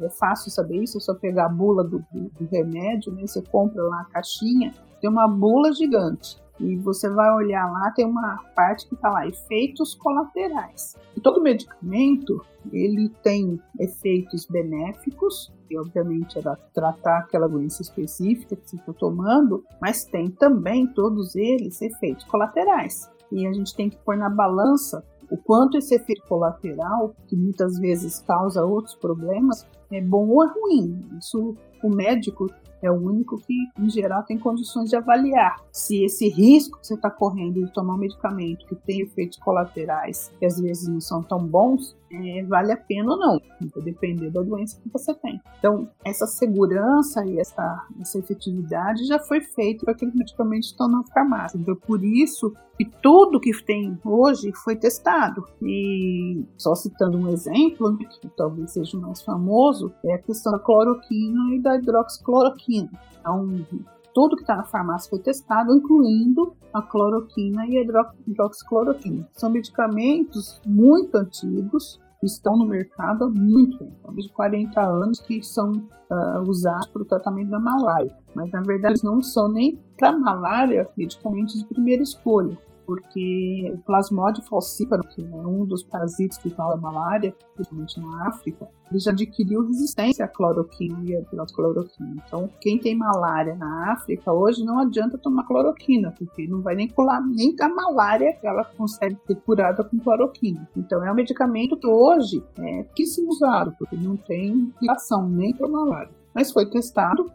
é fácil saber isso, é só pegar a bula do, do, do remédio, né? você compra lá a caixinha, tem uma bula gigante. E você vai olhar lá, tem uma parte que está lá, efeitos colaterais. E todo medicamento, ele tem efeitos benéficos, e obviamente era tratar aquela doença específica que você está tomando, mas tem também, todos eles, efeitos colaterais. E a gente tem que pôr na balança o quanto esse efeito colateral, que muitas vezes causa outros problemas, é bom ou é ruim. Isso o médico é o único que, em geral, tem condições de avaliar se esse risco que você está correndo de tomar um medicamento que tem efeitos colaterais que às vezes não são tão bons, é, vale a pena ou não, vai depender da doença que você tem. Então, essa segurança e essa, essa efetividade já foi feita para aqueles medicamentos que estão na farmácia. Então, por isso que tudo que tem hoje foi testado. E só citando um exemplo, né, que talvez seja o mais famoso, é a questão da cloroquina e da hidroxicloroquina. Então, tudo que está na farmácia foi testado, incluindo a cloroquina e a hidroxicloroquina. São medicamentos muito antigos, estão no mercado há muito tempo, há de 40 anos, que são uh, usados para o tratamento da malária. Mas, na verdade, não são nem para malária medicamentos de primeira escolha porque o plasmode falciparum, que é um dos parasitas que causa malária, principalmente na África, ele já adquiriu resistência à cloroquina e à cloroquina. Então, quem tem malária na África hoje não adianta tomar cloroquina, porque não vai nem curar nem a malária ela consegue ser curada com cloroquina. Então, é um medicamento que hoje é pouquíssimo usado, porque não tem ação nem para malária. Mas foi testado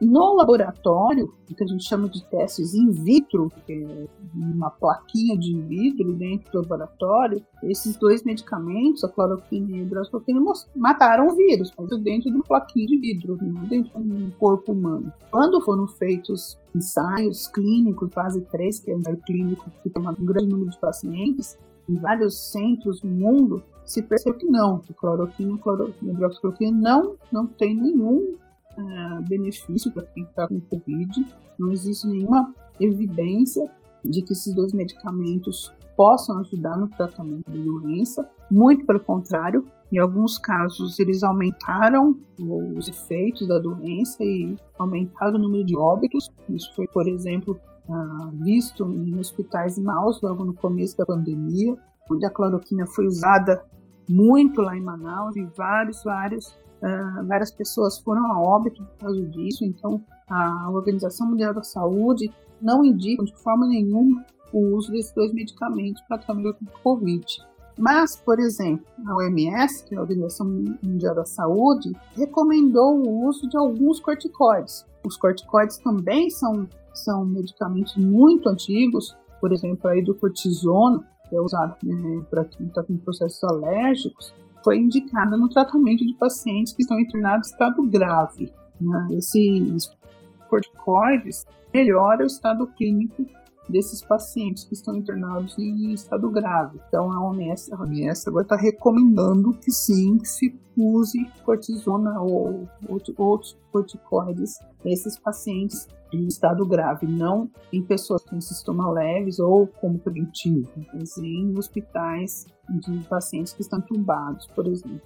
no laboratório, o que a gente chama de testes in vitro, que é uma plaquinha de vidro dentro do laboratório, esses dois medicamentos, a cloroquina e a hidroxicloroquina, mataram o vírus, mas dentro de uma plaquinha de vidro, não dentro de um corpo humano. Quando foram feitos ensaios clínicos, fase 3, que é um ensaio clínico que tem um grande número de pacientes, em vários centros do mundo, se percebeu que não, que cloroquina e hidroxicloroquina não, não tem nenhum uh, benefício para quem está com Covid. Não existe nenhuma evidência de que esses dois medicamentos possam ajudar no tratamento da doença. Muito pelo contrário, em alguns casos eles aumentaram os efeitos da doença e aumentaram o número de óbitos. Isso foi, por exemplo, uh, visto em hospitais maus logo no começo da pandemia, onde a cloroquina foi usada muito lá em Manaus e vários, vários Uh, várias pessoas foram a óbito por causa disso, então a Organização Mundial da Saúde não indica de forma nenhuma o uso desses dois medicamentos para tratamento do Covid. Mas, por exemplo, a OMS, que é a Organização Mundial da Saúde, recomendou o uso de alguns corticoides. Os corticoides também são, são medicamentos muito antigos, por exemplo, a hidrocortisona, que é usado né, para quem está com processos alérgicos, foi indicada no tratamento de pacientes que estão internados em estado grave. Né? Esse corticoides melhora o estado clínico desses pacientes que estão internados em estado grave. Então a OMS, a OMS agora está recomendando que sim se use cortisona ou outros corticoides nesses pacientes em estado grave, não em pessoas com sintomas leves ou como preventivo, mas em hospitais de pacientes que estão tubados, por exemplo.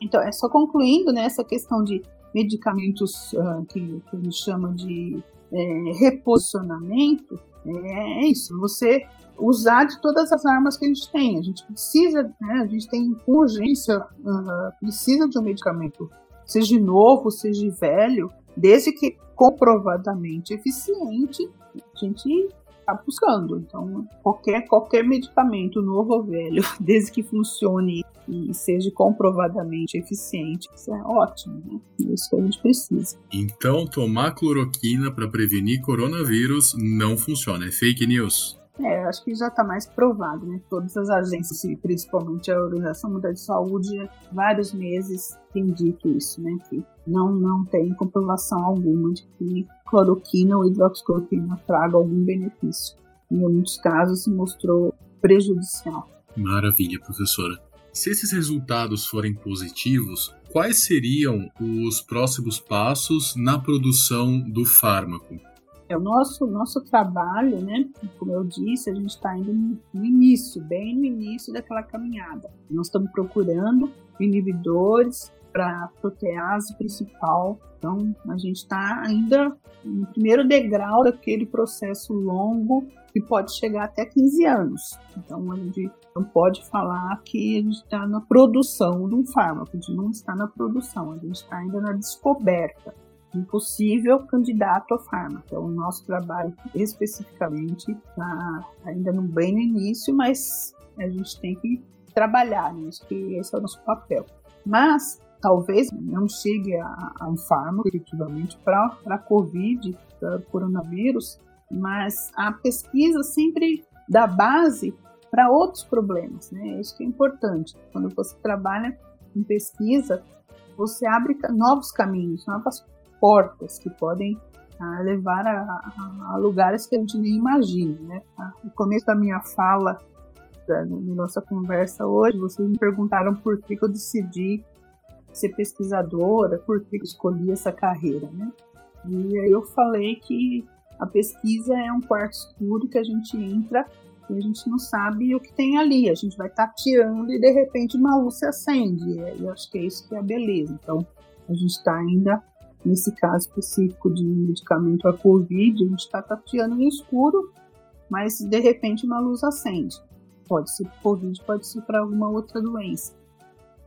Então, é só concluindo né, essa questão de medicamentos uh, que, que chama de é, reposicionamento, é, é isso, você usar de todas as armas que a gente tem. A gente precisa, né, a gente tem urgência, uh, precisa de um medicamento, seja novo, seja velho, desde que comprovadamente eficiente, a gente está buscando. Então, qualquer, qualquer medicamento, novo ou velho, desde que funcione e seja comprovadamente eficiente, isso é ótimo, né? É isso que a gente precisa. Então, tomar cloroquina para prevenir coronavírus não funciona, é fake news. É, acho que já está mais provado, né? Todas as agências, principalmente a Organização Mundial de Saúde, vários meses tem dito isso, né? Que não, não tem comprovação alguma de que cloroquina ou hidroxicloroquina traga algum benefício. Em muitos casos se mostrou prejudicial. Maravilha, professora. Se esses resultados forem positivos, quais seriam os próximos passos na produção do fármaco? É o nosso, nosso trabalho, né? Como eu disse, a gente está indo no início, bem no início daquela caminhada. Nós estamos procurando inibidores para a protease principal. Então, a gente está ainda no primeiro degrau daquele processo longo que pode chegar até 15 anos. Então, a gente não pode falar que a gente está na produção de um fármaco, a gente não está na produção, a gente está ainda na descoberta um possível candidato ao fármaco. Então, o nosso trabalho especificamente está ainda no bem no início, mas a gente tem que trabalhar nisso, que esse é o nosso papel. Mas talvez não chegue a, a um fármaco efetivamente para a Covid, para o coronavírus, mas a pesquisa sempre dá base para outros problemas, né? Isso que é importante. Quando você trabalha em pesquisa, você abre novos caminhos, novas portas que podem ah, levar a, a, a, lugares que a gente nem imagina. Né? Ah, no começo da minha fala, da, na nossa conversa hoje, vocês me perguntaram por que, que eu decidi ser pesquisadora, por que eu escolhi essa carreira. Né? E aí eu falei que a pesquisa é um quarto escuro que a gente entra e a gente não sabe o que tem ali. A gente vai tateando e de repente uma luz se acende. E eu acho que é isso que é a beleza. Então a gente está ainda Nesse caso específico de medicamento a Covid, a gente está tateando no escuro, mas de repente uma luz acende. Pode ser Covid, pode ser para alguma outra doença.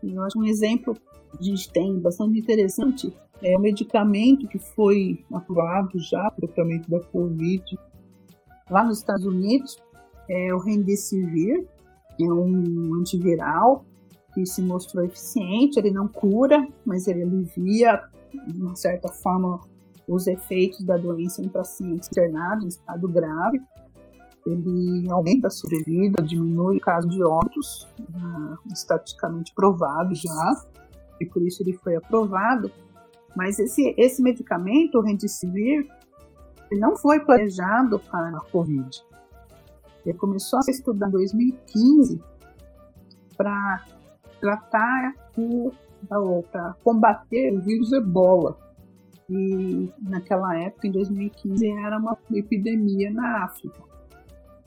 E eu acho um exemplo que a gente tem bastante interessante é o medicamento que foi aprovado já para o tratamento da Covid lá nos Estados Unidos, é o Remdesivir, é um antiviral que se mostrou eficiente, ele não cura, mas ele alivia de uma certa forma, os efeitos da doença em pacientes internados em estado grave. Ele aumenta a sobrevida, diminui o caso de óbitos, uh, estatisticamente provado já, e por isso ele foi aprovado. Mas esse, esse medicamento, o Remdesivir, ele não foi planejado para a Covid. Ele começou a ser estudado em 2015 para tratar o para combater o vírus ebola. E naquela época, em 2015, era uma epidemia na África.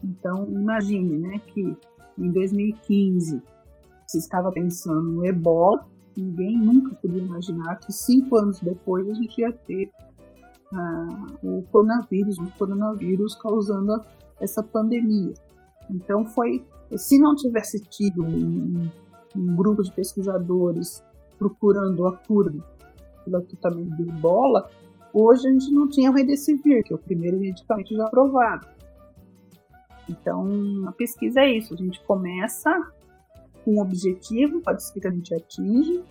Então, imagine né, que em 2015 se estava pensando no ebola, ninguém nunca podia imaginar que cinco anos depois a gente ia ter ah, o coronavírus, o coronavírus causando essa pandemia. Então foi, se não tivesse tido um, um grupo de pesquisadores procurando a cura pelo tratamento de ebola, hoje a gente não tinha o Remdesivir, que é o primeiro medicamento já aprovado. Então, a pesquisa é isso, a gente começa com um objetivo, pode ser que a gente atinge,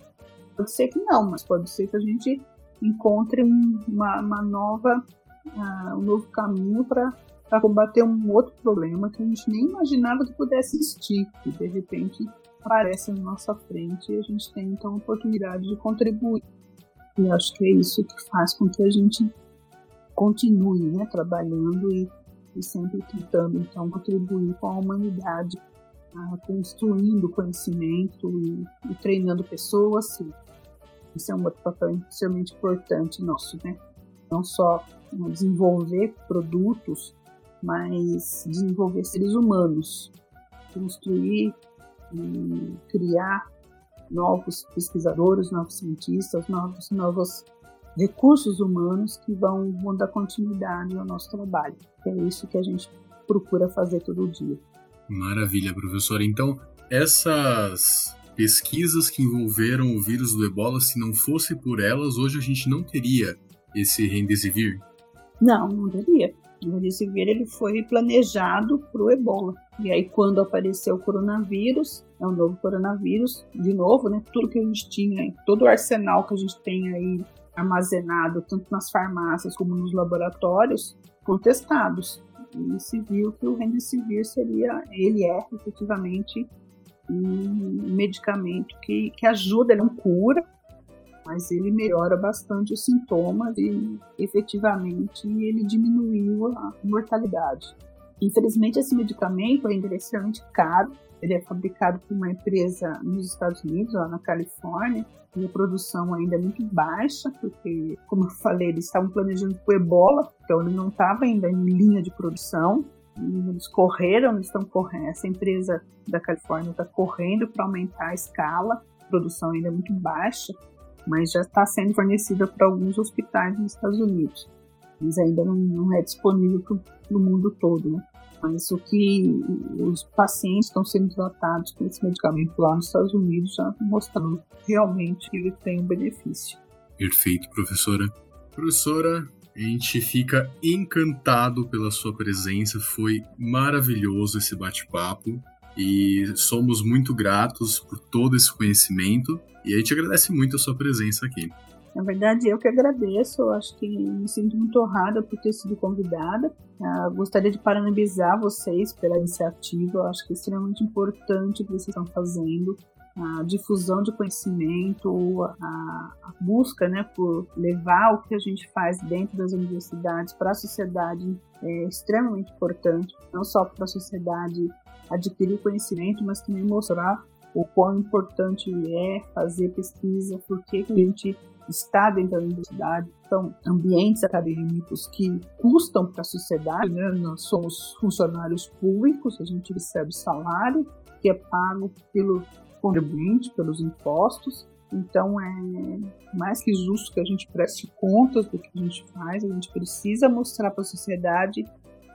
pode ser que não, mas pode ser que a gente encontre uma, uma nova, uh, um novo caminho para combater um outro problema que a gente nem imaginava que pudesse existir, que de repente aparece na nossa frente e a gente tem então a oportunidade de contribuir. E acho que é isso que faz com que a gente continue né, trabalhando e, e sempre tentando então contribuir com a humanidade, ah, construindo conhecimento e, e, treinando pessoas. Sim. Isso é um outro papel extremamente importante nosso, né? Não só né, desenvolver produtos, mas desenvolver seres humanos, construir e criar novos pesquisadores, novos cientistas, novos, novos recursos humanos que vão, vão dar continuidade ao nosso trabalho. É isso que a gente procura fazer todo dia. Maravilha, professora. Então, essas pesquisas que envolveram o vírus do ebola, se não fosse por elas, hoje a gente não teria esse Remdesivir? Não, não teria. O Remdesivir ele foi planejado para o ebola. E aí, quando apareceu o coronavírus, é um novo coronavírus, de novo, né? Tudo que a gente tinha, todo o arsenal que a gente tem aí armazenado, tanto nas farmácias como nos laboratórios, contestados. E se viu que o Remdesivir seria, ele é efetivamente um medicamento que, que ajuda, ele não cura, mas ele melhora bastante os sintomas e efetivamente ele diminuiu a mortalidade. Infelizmente, esse medicamento ainda é extremamente caro. Ele é fabricado por uma empresa nos Estados Unidos, lá na Califórnia, e a produção ainda é muito baixa, porque, como eu falei, eles estavam planejando o ebola, então ele não estava ainda em linha de produção. Eles correram, eles estão correndo. Essa empresa da Califórnia está correndo para aumentar a escala. A produção ainda é muito baixa, mas já está sendo fornecida para alguns hospitais nos Estados Unidos. Mas ainda não, não é disponível para o mundo todo, né? Mas o que os pacientes estão sendo tratados com esse medicamento lá nos Estados Unidos já mostrando realmente que ele tem um benefício. Perfeito, professora. Professora, a gente fica encantado pela sua presença. Foi maravilhoso esse bate-papo e somos muito gratos por todo esse conhecimento. E a gente agradece muito a sua presença aqui. Na verdade, eu que agradeço, eu acho que me sinto muito honrada por ter sido convidada. Uh, gostaria de parabenizar vocês pela iniciativa, eu acho que é extremamente importante o que vocês estão fazendo. A difusão de conhecimento, a, a busca né, por levar o que a gente faz dentro das universidades para a sociedade é extremamente importante, não só para a sociedade adquirir conhecimento, mas também mostrar o quão importante é fazer pesquisa, por que a gente está dentro da universidade, são ambientes acadêmicos que custam para a sociedade, né? nós somos funcionários públicos, a gente recebe salário que é pago pelo contribuinte, pelos impostos, então é mais que justo que a gente preste contas do que a gente faz, a gente precisa mostrar para a sociedade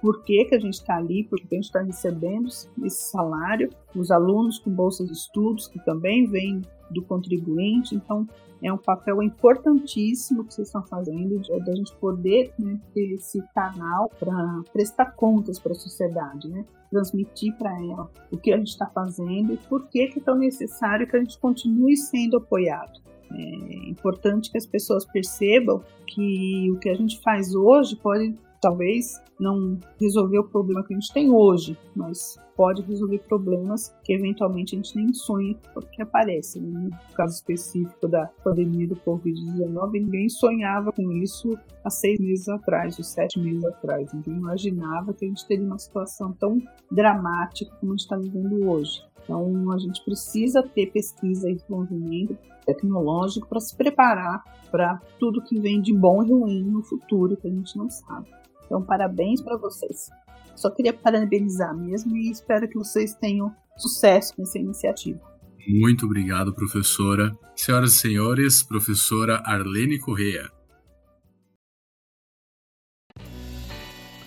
por que, que a gente está ali, por que a gente está recebendo esse salário, os alunos com bolsas de estudos, que também vêm do contribuinte, então é um papel importantíssimo que vocês estão fazendo, de, de a gente poder né, ter esse canal para prestar contas para a sociedade, né? transmitir para ela o que a gente está fazendo e por que, que é tão necessário que a gente continue sendo apoiado. É importante que as pessoas percebam que o que a gente faz hoje pode talvez não resolver o problema que a gente tem hoje, mas pode resolver problemas que eventualmente a gente nem sonha que aparecem. Né? No caso específico da pandemia do Covid-19, ninguém sonhava com isso há seis meses atrás, ou sete meses atrás. Ninguém imaginava que a gente teria uma situação tão dramática como a gente está vivendo hoje. Então, a gente precisa ter pesquisa e desenvolvimento tecnológico para se preparar para tudo que vem de bom e ruim no futuro, que a gente não sabe. Então, parabéns para vocês. Só queria parabenizar mesmo e espero que vocês tenham sucesso nessa iniciativa. Muito obrigado, professora. Senhoras e senhores, professora Arlene Correa.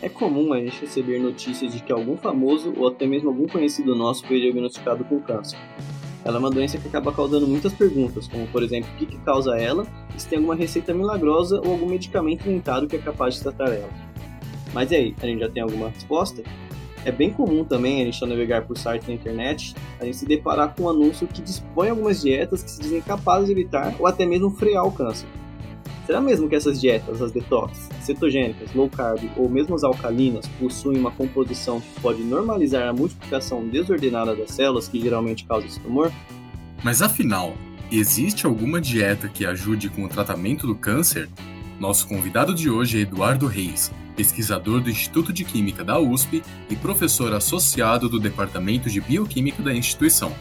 É comum a gente receber notícias de que algum famoso ou até mesmo algum conhecido nosso foi diagnosticado com câncer. Ela é uma doença que acaba causando muitas perguntas, como por exemplo, o que, que causa ela, e se tem alguma receita milagrosa ou algum medicamento inventado que é capaz de tratar ela. Mas e aí, a gente já tem alguma resposta? É bem comum também a gente ao navegar por sites na internet, a gente se deparar com um anúncio que dispõe algumas dietas que se dizem capazes de evitar ou até mesmo frear o câncer. Será mesmo que essas dietas, as detox, cetogênicas, low carb ou mesmo as alcalinas, possuem uma composição que pode normalizar a multiplicação desordenada das células que geralmente causa esse tumor? Mas afinal, existe alguma dieta que ajude com o tratamento do câncer? Nosso convidado de hoje é Eduardo Reis, pesquisador do Instituto de Química da USP e professor associado do Departamento de Bioquímica da instituição.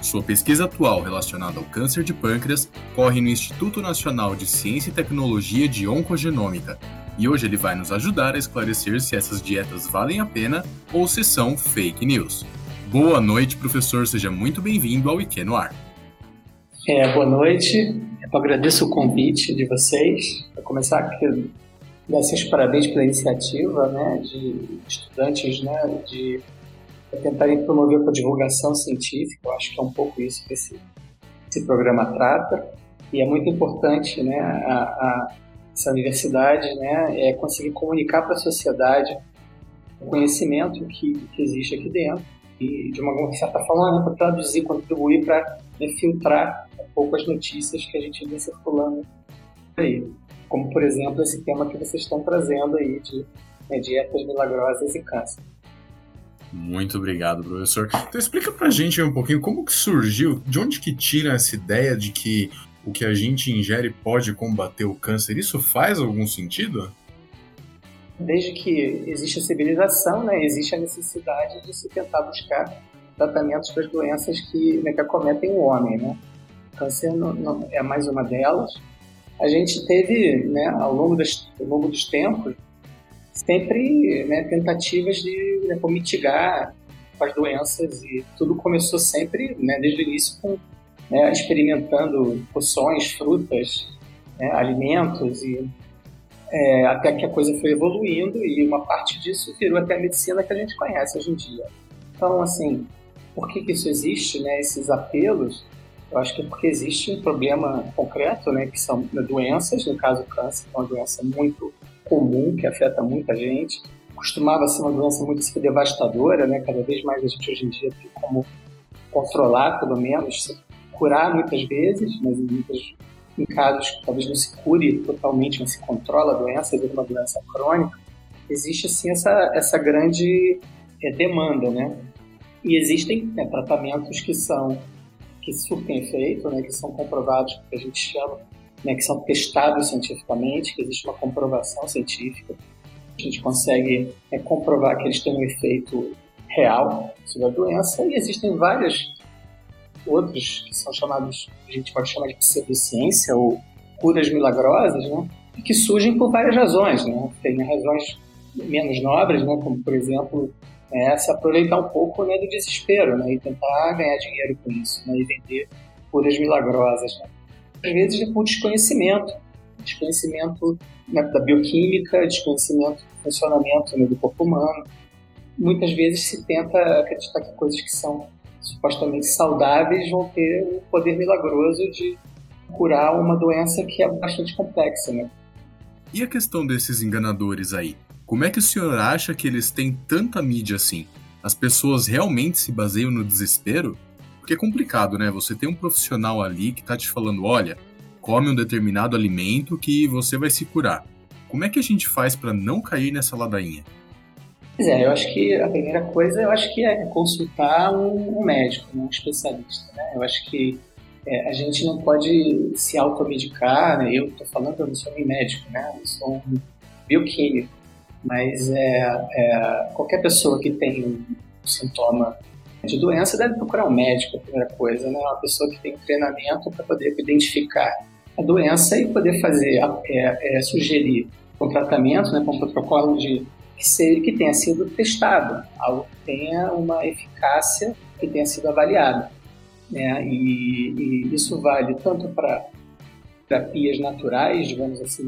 Sua pesquisa atual relacionada ao câncer de pâncreas corre no Instituto Nacional de Ciência e Tecnologia de Oncogenômica, e hoje ele vai nos ajudar a esclarecer se essas dietas valem a pena ou se são fake news. Boa noite, professor, seja muito bem-vindo ao IQ no Ar. É, boa noite, eu agradeço o convite de vocês. Para começar, quero dar vocês parabéns pela iniciativa né, de estudantes né, de tentarem promover a divulgação científica. Eu acho que é um pouco isso que esse, esse programa trata. E é muito importante né, a, a, essa universidade né, é conseguir comunicar para a sociedade o conhecimento que, que existe aqui dentro e, de uma certa forma, né, para traduzir, contribuir para né, filtrar um pouco as notícias que a gente vê circulando aí. Como, por exemplo, esse tema que vocês estão trazendo aí de né, dietas milagrosas e câncer. Muito obrigado, professor. Então explica pra gente um pouquinho como que surgiu, de onde que tira essa ideia de que o que a gente ingere pode combater o câncer. Isso faz algum sentido? Desde que existe a civilização, né, existe a necessidade de se tentar buscar tratamentos para as doenças que, né, que acometem o homem, né? O câncer não, não, é mais uma delas. A gente teve, né, ao longo, das, ao longo dos tempos, sempre né, tentativas de né, mitigar as doenças e tudo começou sempre, né, desde o início, com, né, experimentando poções, frutas, né, alimentos e é, até que a coisa foi evoluindo e uma parte disso virou até a medicina que a gente conhece hoje em dia. Então, assim, por que, que isso existe, né, esses apelos? Eu acho que é porque existe um problema concreto, né, que são doenças, no caso o câncer, é uma doença muito comum, que afeta muita gente. Costumava ser uma doença muito devastadora, né, cada vez mais a gente hoje em dia tem como controlar, pelo menos, curar muitas vezes, mas em, muitos, em casos que talvez não se cure totalmente, mas se controla a doença, de uma doença crônica, existe assim essa, essa grande é, demanda, né? E existem né, tratamentos que são que surtem efeito, né, que são comprovados, que a gente chama, né, que são testados cientificamente, que existe uma comprovação científica. A gente consegue né, comprovar que eles têm um efeito real sobre a doença e existem vários outros que são chamados, a gente pode chamar de pseudociência ou curas milagrosas, né, que surgem por várias razões, né. Tem razões menos nobres, né, como por exemplo é se aproveitar um pouco né, do desespero né, e tentar ganhar dinheiro com isso né, e vender curas milagrosas. Né. Às vezes é por desconhecimento, desconhecimento né, da bioquímica, desconhecimento do funcionamento né, do corpo humano. Muitas vezes se tenta acreditar que coisas que são supostamente saudáveis vão ter o poder milagroso de curar uma doença que é bastante complexa. Né? E a questão desses enganadores aí? Como é que o senhor acha que eles têm tanta mídia assim? As pessoas realmente se baseiam no desespero? Porque é complicado, né? Você tem um profissional ali que tá te falando, olha, come um determinado alimento que você vai se curar. Como é que a gente faz para não cair nessa ladainha? Pois é, eu acho que a primeira coisa eu acho que é consultar um, médico, um especialista. Né? Eu acho que é, a gente não pode se automedicar, né? Eu estou falando, eu não sou nem médico, né? Eu sou um bioquímico. Mas é, é, qualquer pessoa que tem um sintoma de doença deve procurar um médico, a primeira coisa, né? Uma pessoa que tem treinamento para poder identificar a doença e poder fazer, é, é, sugerir um tratamento, né, com um protocolo de que, seja, que tenha sido testado, algo que tenha uma eficácia que tenha sido avaliada. Né? E, e isso vale tanto para terapias naturais, digamos assim,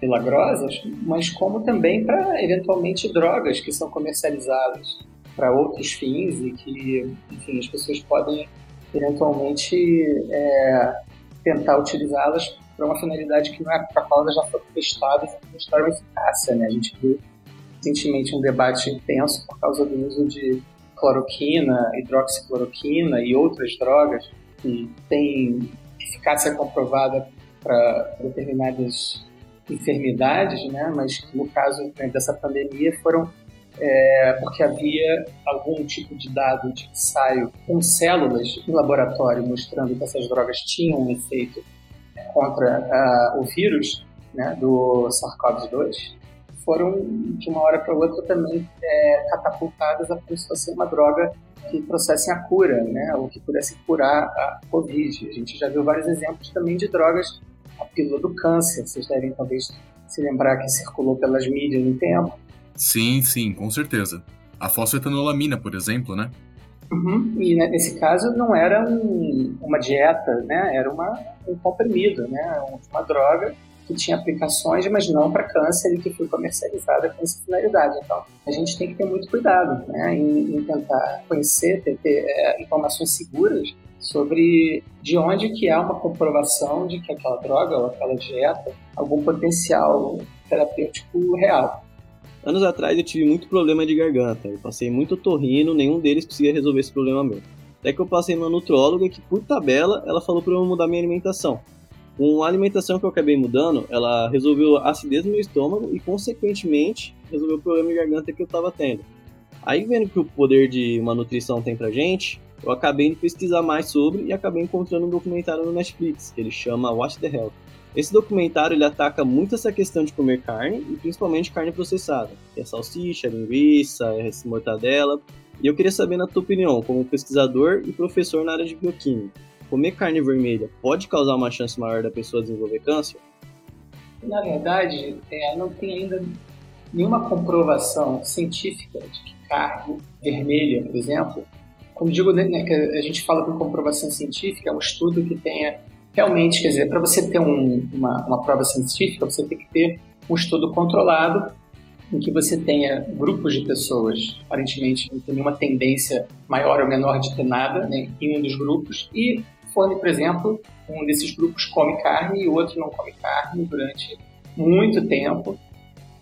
milagrosas, mas como também para eventualmente drogas que são comercializadas para outros fins e que, enfim, as pessoas podem eventualmente é, tentar utilizá-las para uma finalidade que não é para a qual elas já foram testadas e mostraram eficácia. Né? A gente viu recentemente um debate intenso por causa do uso de cloroquina, hidroxicloroquina e outras drogas que têm eficácia comprovada para determinadas enfermidades, né? mas no caso né, dessa pandemia foram é, porque havia algum tipo de dado de ensaio com células em laboratório mostrando que essas drogas tinham um efeito contra uh, o vírus né, do SARS-CoV-2 foram, de uma hora para outra, também é, catapultadas a como se fosse uma droga que trouxessem a cura, né, ou que pudesse curar a Covid. A gente já viu vários exemplos também de drogas, a pílula do câncer, vocês devem talvez se lembrar que circulou pelas mídias um tempo. Sim, sim, com certeza. A fosfetanolamina, por exemplo, né? Uhum. E né, nesse caso não era um, uma dieta, né? Era uma, um comprimido, né? Uma droga que tinha aplicações, mas não para câncer e que foi comercializada com essa finalidade. Então, a gente tem que ter muito cuidado né, em, em tentar conhecer, ter, ter é, informações seguras sobre de onde que há uma comprovação de que aquela droga ou aquela dieta algum potencial terapêutico real. Anos atrás eu tive muito problema de garganta, eu passei muito torrino, nenhum deles conseguia resolver esse problema meu. Até que eu passei numa nutróloga que, por tabela, ela falou para eu mudar minha alimentação. Com a alimentação que eu acabei mudando, ela resolveu a acidez no meu estômago e, consequentemente, resolveu o problema de garganta que eu estava tendo. Aí, vendo que o poder de uma nutrição tem pra gente, eu acabei de pesquisar mais sobre e acabei encontrando um documentário no Netflix, que ele chama Watch the Health. Esse documentário ele ataca muito essa questão de comer carne, e principalmente carne processada, que é salsicha, linguiça, mortadela. E eu queria saber, na tua opinião, como pesquisador e professor na área de bioquímica, comer carne vermelha pode causar uma chance maior da pessoa desenvolver câncer? Na verdade, é, não tem ainda nenhuma comprovação científica de que carne vermelha, por exemplo, como digo, né, que a gente fala com comprovação científica, é um estudo que tenha realmente, quer dizer, para você ter um, uma, uma prova científica, você tem que ter um estudo controlado em que você tenha grupos de pessoas, aparentemente não tem nenhuma tendência maior ou menor de ter nada né, em um dos grupos, e forne, por exemplo, um desses grupos come carne e o outro não come carne durante muito tempo,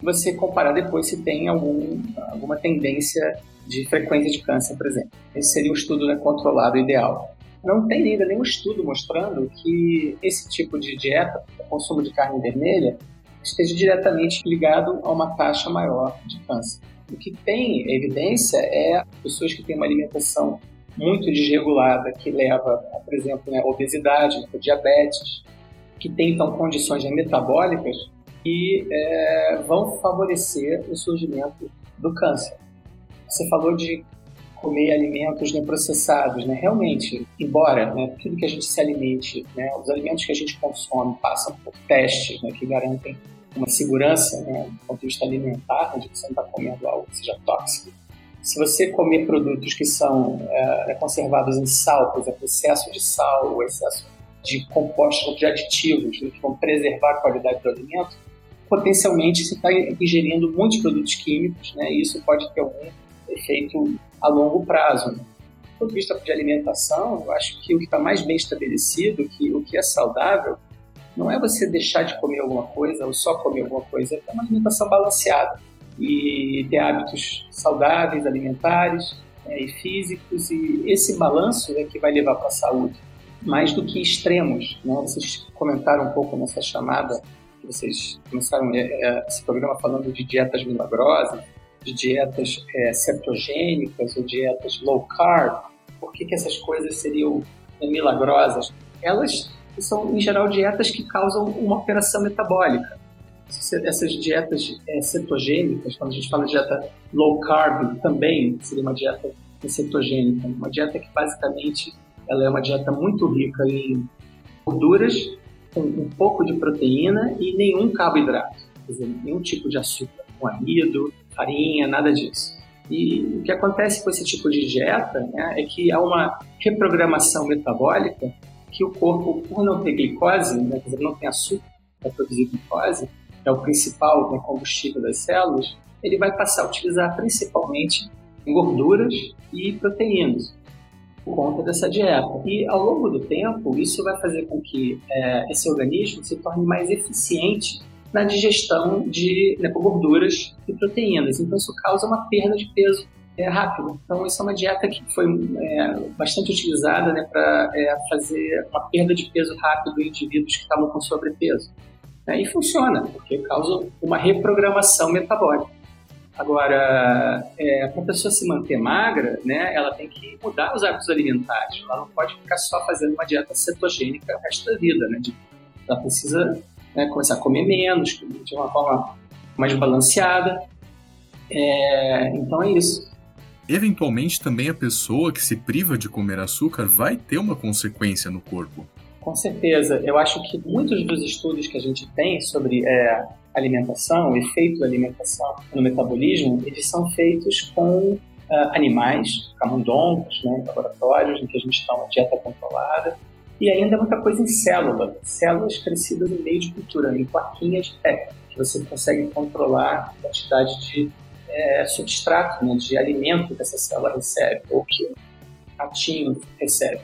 você comparar depois se tem algum, alguma tendência de frequência de câncer, por exemplo. Esse seria o estudo né, controlado ideal. Não tem ainda nenhum estudo mostrando que esse tipo de dieta, o consumo de carne vermelha, esteja diretamente ligado a uma taxa maior de câncer. O que tem evidência é pessoas que têm uma alimentação muito desregulada, que leva, por exemplo, né, obesidade, diabetes, que tem então condições metabólicas que é, vão favorecer o surgimento do câncer. Você falou de comer alimentos não processados, né? Realmente, embora né, tudo que a gente se alimente, né, os alimentos que a gente consome passam por testes né, que garantem uma segurança né, do ponto de vista alimentar, onde você não está comendo algo que seja tóxico, se você comer produtos que são é, conservados em sal, por exemplo, excesso de sal ou excesso de compostos de aditivos né, que vão preservar a qualidade do alimento, potencialmente você está ingerindo muitos produtos químicos, né, e isso pode ter algum efeito a longo prazo. Né. Do ponto de vista de alimentação, eu acho que o que está mais bem estabelecido, que o que é saudável, não é você deixar de comer alguma coisa ou só comer alguma coisa, é uma alimentação balanceada e ter hábitos saudáveis, alimentares é, e físicos, e esse balanço é que vai levar para a saúde, mais do que extremos. Né? Vocês comentaram um pouco nessa chamada, que vocês começaram é, é, esse programa falando de dietas milagrosas, de dietas é, cetogênicas ou dietas low carb. Por que, que essas coisas seriam milagrosas? Elas são, em geral, dietas que causam uma operação metabólica essas dietas é, cetogênicas, quando a gente fala de dieta low carb, também seria uma dieta cetogênica, uma dieta que basicamente ela é uma dieta muito rica em gorduras, com um pouco de proteína e nenhum carboidrato, quer dizer, nenhum tipo de açúcar, com amido, farinha, nada disso. E o que acontece com esse tipo de dieta né, é que há uma reprogramação metabólica que o corpo, por não ter glicose, né, quer dizer, não tem açúcar para produzir glicose, é o principal né, combustível das células, ele vai passar a utilizar principalmente gorduras e proteínas por conta dessa dieta. E ao longo do tempo, isso vai fazer com que é, esse organismo se torne mais eficiente na digestão de gorduras e proteínas. Então, isso causa uma perda de peso é, rápido. Então, isso é uma dieta que foi é, bastante utilizada né, para é, fazer uma perda de peso rápido em indivíduos que estavam com sobrepeso. Né? E funciona, porque causa uma reprogramação metabólica. Agora, é, para a pessoa se manter magra, né, ela tem que mudar os hábitos alimentares. Ela não pode ficar só fazendo uma dieta cetogênica o resto da vida. Né? Ela precisa né, começar a comer menos, de uma forma mais balanceada. É, então é isso. Eventualmente também a pessoa que se priva de comer açúcar vai ter uma consequência no corpo. Com certeza. Eu acho que muitos dos estudos que a gente tem sobre é, alimentação, o efeito da alimentação no metabolismo, eles são feitos com uh, animais, camundongos, né, laboratórios, em que a gente está uma dieta controlada, e ainda muita coisa em célula, células crescidas em meio de cultura, em plaquinhas de terra, que você consegue controlar a quantidade de é, substrato, né, de alimento que essa célula recebe, ou que o ratinho recebe.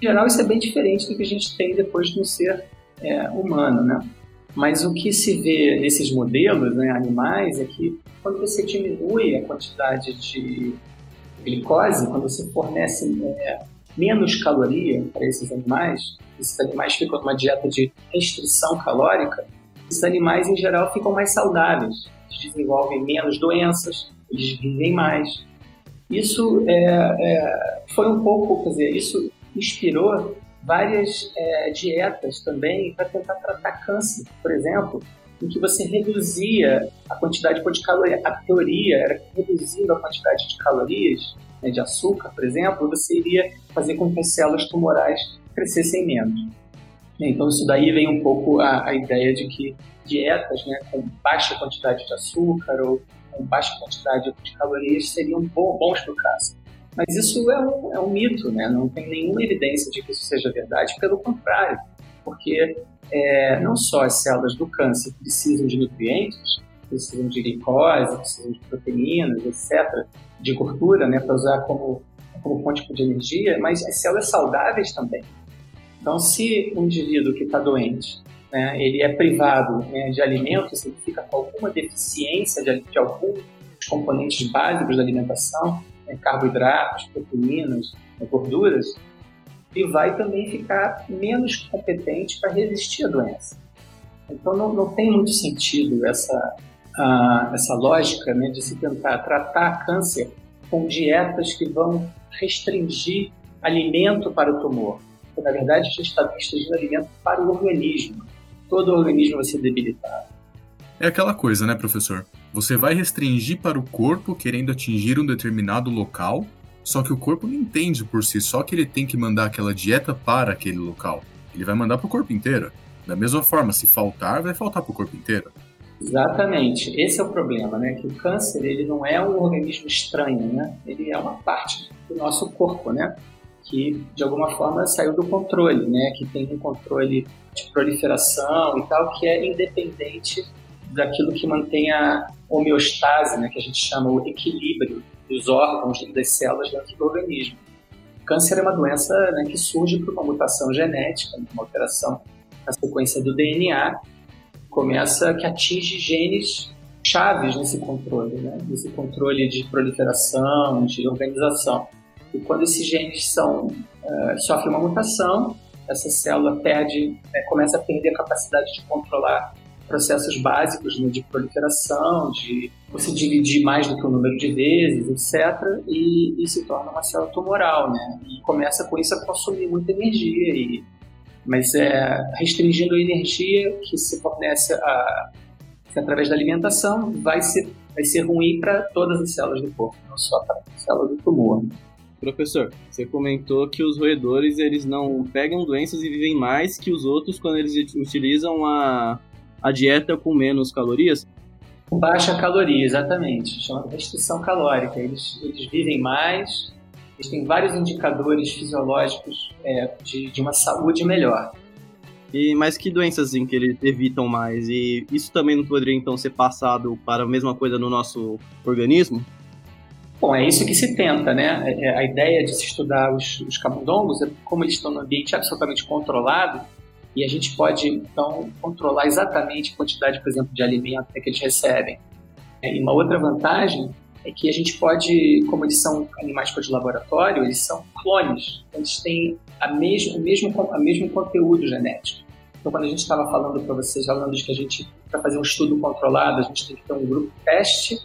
Em geral, isso é bem diferente do que a gente tem depois de um ser é, humano, né? Mas o que se vê nesses modelos né, animais é que quando você diminui a quantidade de glicose, quando você fornece é, menos caloria para esses animais, esses animais ficam numa dieta de restrição calórica, esses animais em geral ficam mais saudáveis, eles desenvolvem menos doenças, eles vivem mais. Isso é, é, foi um pouco, quer dizer, isso inspirou várias é, dietas também para tentar tratar câncer, por exemplo, em que você reduzia a quantidade de calorias. A teoria era que reduzindo a quantidade de calorias, né, de açúcar, por exemplo, você iria fazer com que as células tumorais crescessem menos. Então, isso daí vem um pouco a, a ideia de que dietas né, com baixa quantidade de açúcar ou com baixa quantidade de calorias seriam bons para o câncer. Mas isso é um, é um mito, né? não tem nenhuma evidência de que isso seja verdade, pelo contrário, porque é, não só as células do câncer precisam de nutrientes, precisam de glicose, precisam de proteínas, etc., de gordura, né, para usar como, como fonte de energia, mas as células saudáveis também. Então, se um indivíduo que está doente, né, ele é privado né, de alimentos, ele fica com alguma deficiência de, de alguns componentes básicos da alimentação, né, carboidratos, proteínas, né, gorduras, e vai também ficar menos competente para resistir à doença. Então não, não tem muito sentido essa, essa lógica né, de se tentar tratar câncer com dietas que vão restringir alimento para o tumor. Porque, na verdade, a gente está restringindo alimento para o organismo. Todo o organismo vai ser debilitado. É aquela coisa, né, professor? Você vai restringir para o corpo querendo atingir um determinado local, só que o corpo não entende por si só que ele tem que mandar aquela dieta para aquele local. Ele vai mandar para o corpo inteiro. Da mesma forma, se faltar, vai faltar para o corpo inteiro. Exatamente. Esse é o problema, né? Que o câncer ele não é um organismo estranho, né? Ele é uma parte do nosso corpo, né? Que de alguma forma saiu do controle, né? Que tem um controle de proliferação e tal que é independente daquilo que mantém a homeostase, né, que a gente chama o equilíbrio dos órgãos das células dentro do organismo. O câncer é uma doença né, que surge por uma mutação genética, uma alteração na sequência do DNA, começa que atinge genes chaves nesse controle, né, controle de proliferação, de organização. E quando esses genes são uh, sofrem uma mutação, essa célula perde, né, começa a perder a capacidade de controlar processos básicos né, de proliferação, de você dividir mais do que o número de vezes, etc., e, e, se torna uma célula tumoral, né? E começa com isso a consumir muita energia, e, mas é, restringindo a energia que se fornece a, através da alimentação, vai ser, vai ser ruim para todas as células do corpo, não só para a célula do tumor. Professor, você comentou que os roedores eles não pegam doenças e vivem mais que os outros quando eles utilizam a a dieta com menos calorias? Baixa caloria, exatamente. Chama restrição calórica. Eles, eles vivem mais, eles têm vários indicadores fisiológicos é, de, de uma saúde melhor. E, mas que doenças assim, que eles evitam mais? E isso também não poderia então ser passado para a mesma coisa no nosso organismo? Bom, é isso que se tenta, né? É, é, a ideia de se estudar os, os camundongos é como eles estão no ambiente absolutamente controlado, e a gente pode, então, controlar exatamente a quantidade, por exemplo, de alimento que eles recebem. É, e uma outra vantagem é que a gente pode, como eles são animais de laboratório, eles são clones, eles têm a mesmo, o mesmo, mesmo conteúdo genético. Então, quando a gente estava falando para vocês, falando de que a gente, para fazer um estudo controlado, a gente tem que ter um grupo teste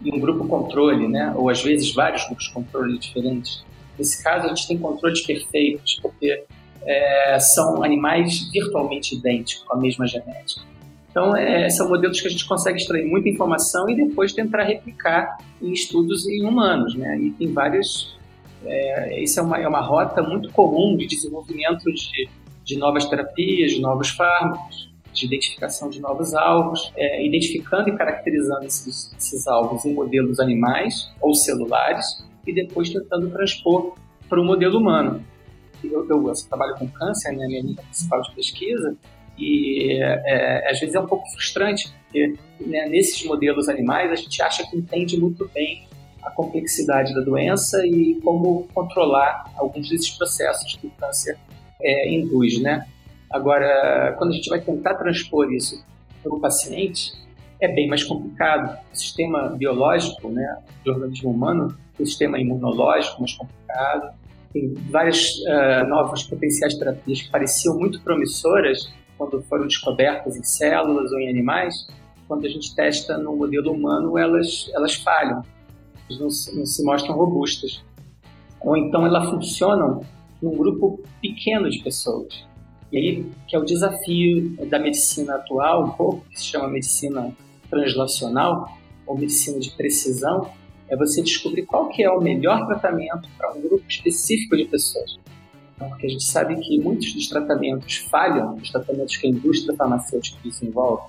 e um grupo controle, né? ou às vezes vários grupos controle diferentes. Nesse caso, a gente tem controles perfeitos, porque é, são animais virtualmente idênticos, com a mesma genética. Então, é, são modelos que a gente consegue extrair muita informação e depois tentar replicar em estudos em humanos, né? E tem vários... É, isso é uma, é uma rota muito comum de desenvolvimento de, de novas terapias, de novos fármacos, de identificação de novos alvos, é, identificando e caracterizando esses, esses alvos em modelos animais ou celulares e depois tentando transpor para o modelo humano. Eu, eu, eu trabalho com câncer, né, minha linha principal de pesquisa, e é, às vezes é um pouco frustrante, porque né, nesses modelos animais a gente acha que entende muito bem a complexidade da doença e como controlar alguns desses processos que o câncer é, induz, né? Agora, quando a gente vai tentar transpor isso para o paciente, é bem mais complicado. O sistema biológico, né, do organismo humano, o sistema imunológico mais complicado. Tem várias uh, novas potenciais terapias que pareciam muito promissoras quando foram descobertas em células ou em animais. Quando a gente testa no modelo humano, elas, elas falham, elas não, não se mostram robustas. Ou então elas funcionam num grupo pequeno de pessoas. E aí, que é o desafio da medicina atual, um pouco, que se chama medicina translacional, ou medicina de precisão, é você descobrir qual que é o melhor tratamento para um grupo específico de pessoas. Porque a gente sabe que muitos dos tratamentos falham, os tratamentos que a indústria farmacêutica desenvolve,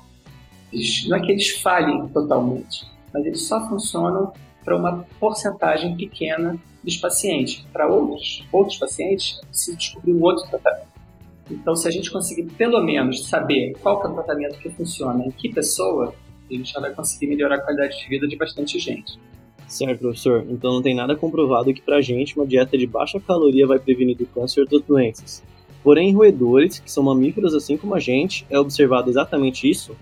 não é que eles falhem totalmente, mas eles só funcionam para uma porcentagem pequena dos pacientes. Para outros, outros pacientes, é preciso descobrir um outro tratamento. Então, se a gente conseguir pelo menos saber qual é o tratamento que funciona em que pessoa, a gente já vai conseguir melhorar a qualidade de vida de bastante gente. Certo, professor. Então não tem nada comprovado que pra gente uma dieta de baixa caloria vai prevenir do câncer e outras doenças. Porém, roedores, que são mamíferos assim como a gente, é observado exatamente isso?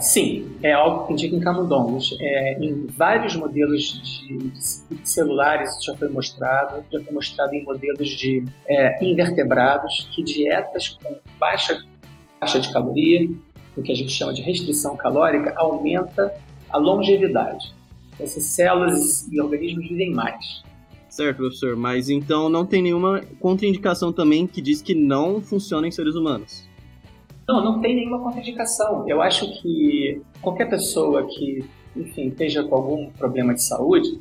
Sim, é algo que indica em camundongos. É, em vários modelos de, de, celulares isso já foi mostrado, já foi mostrado em modelos de é, invertebrados que dietas com baixa taxa de caloria, o que a gente chama de restrição calórica, aumenta a longevidade. Essas células e organismos vivem mais. Certo, professor, mas então não tem nenhuma contraindicação também que diz que não funciona em seres humanos. Não, não tem nenhuma contraindicação. Eu acho que qualquer pessoa que, enfim, esteja com algum problema de saúde,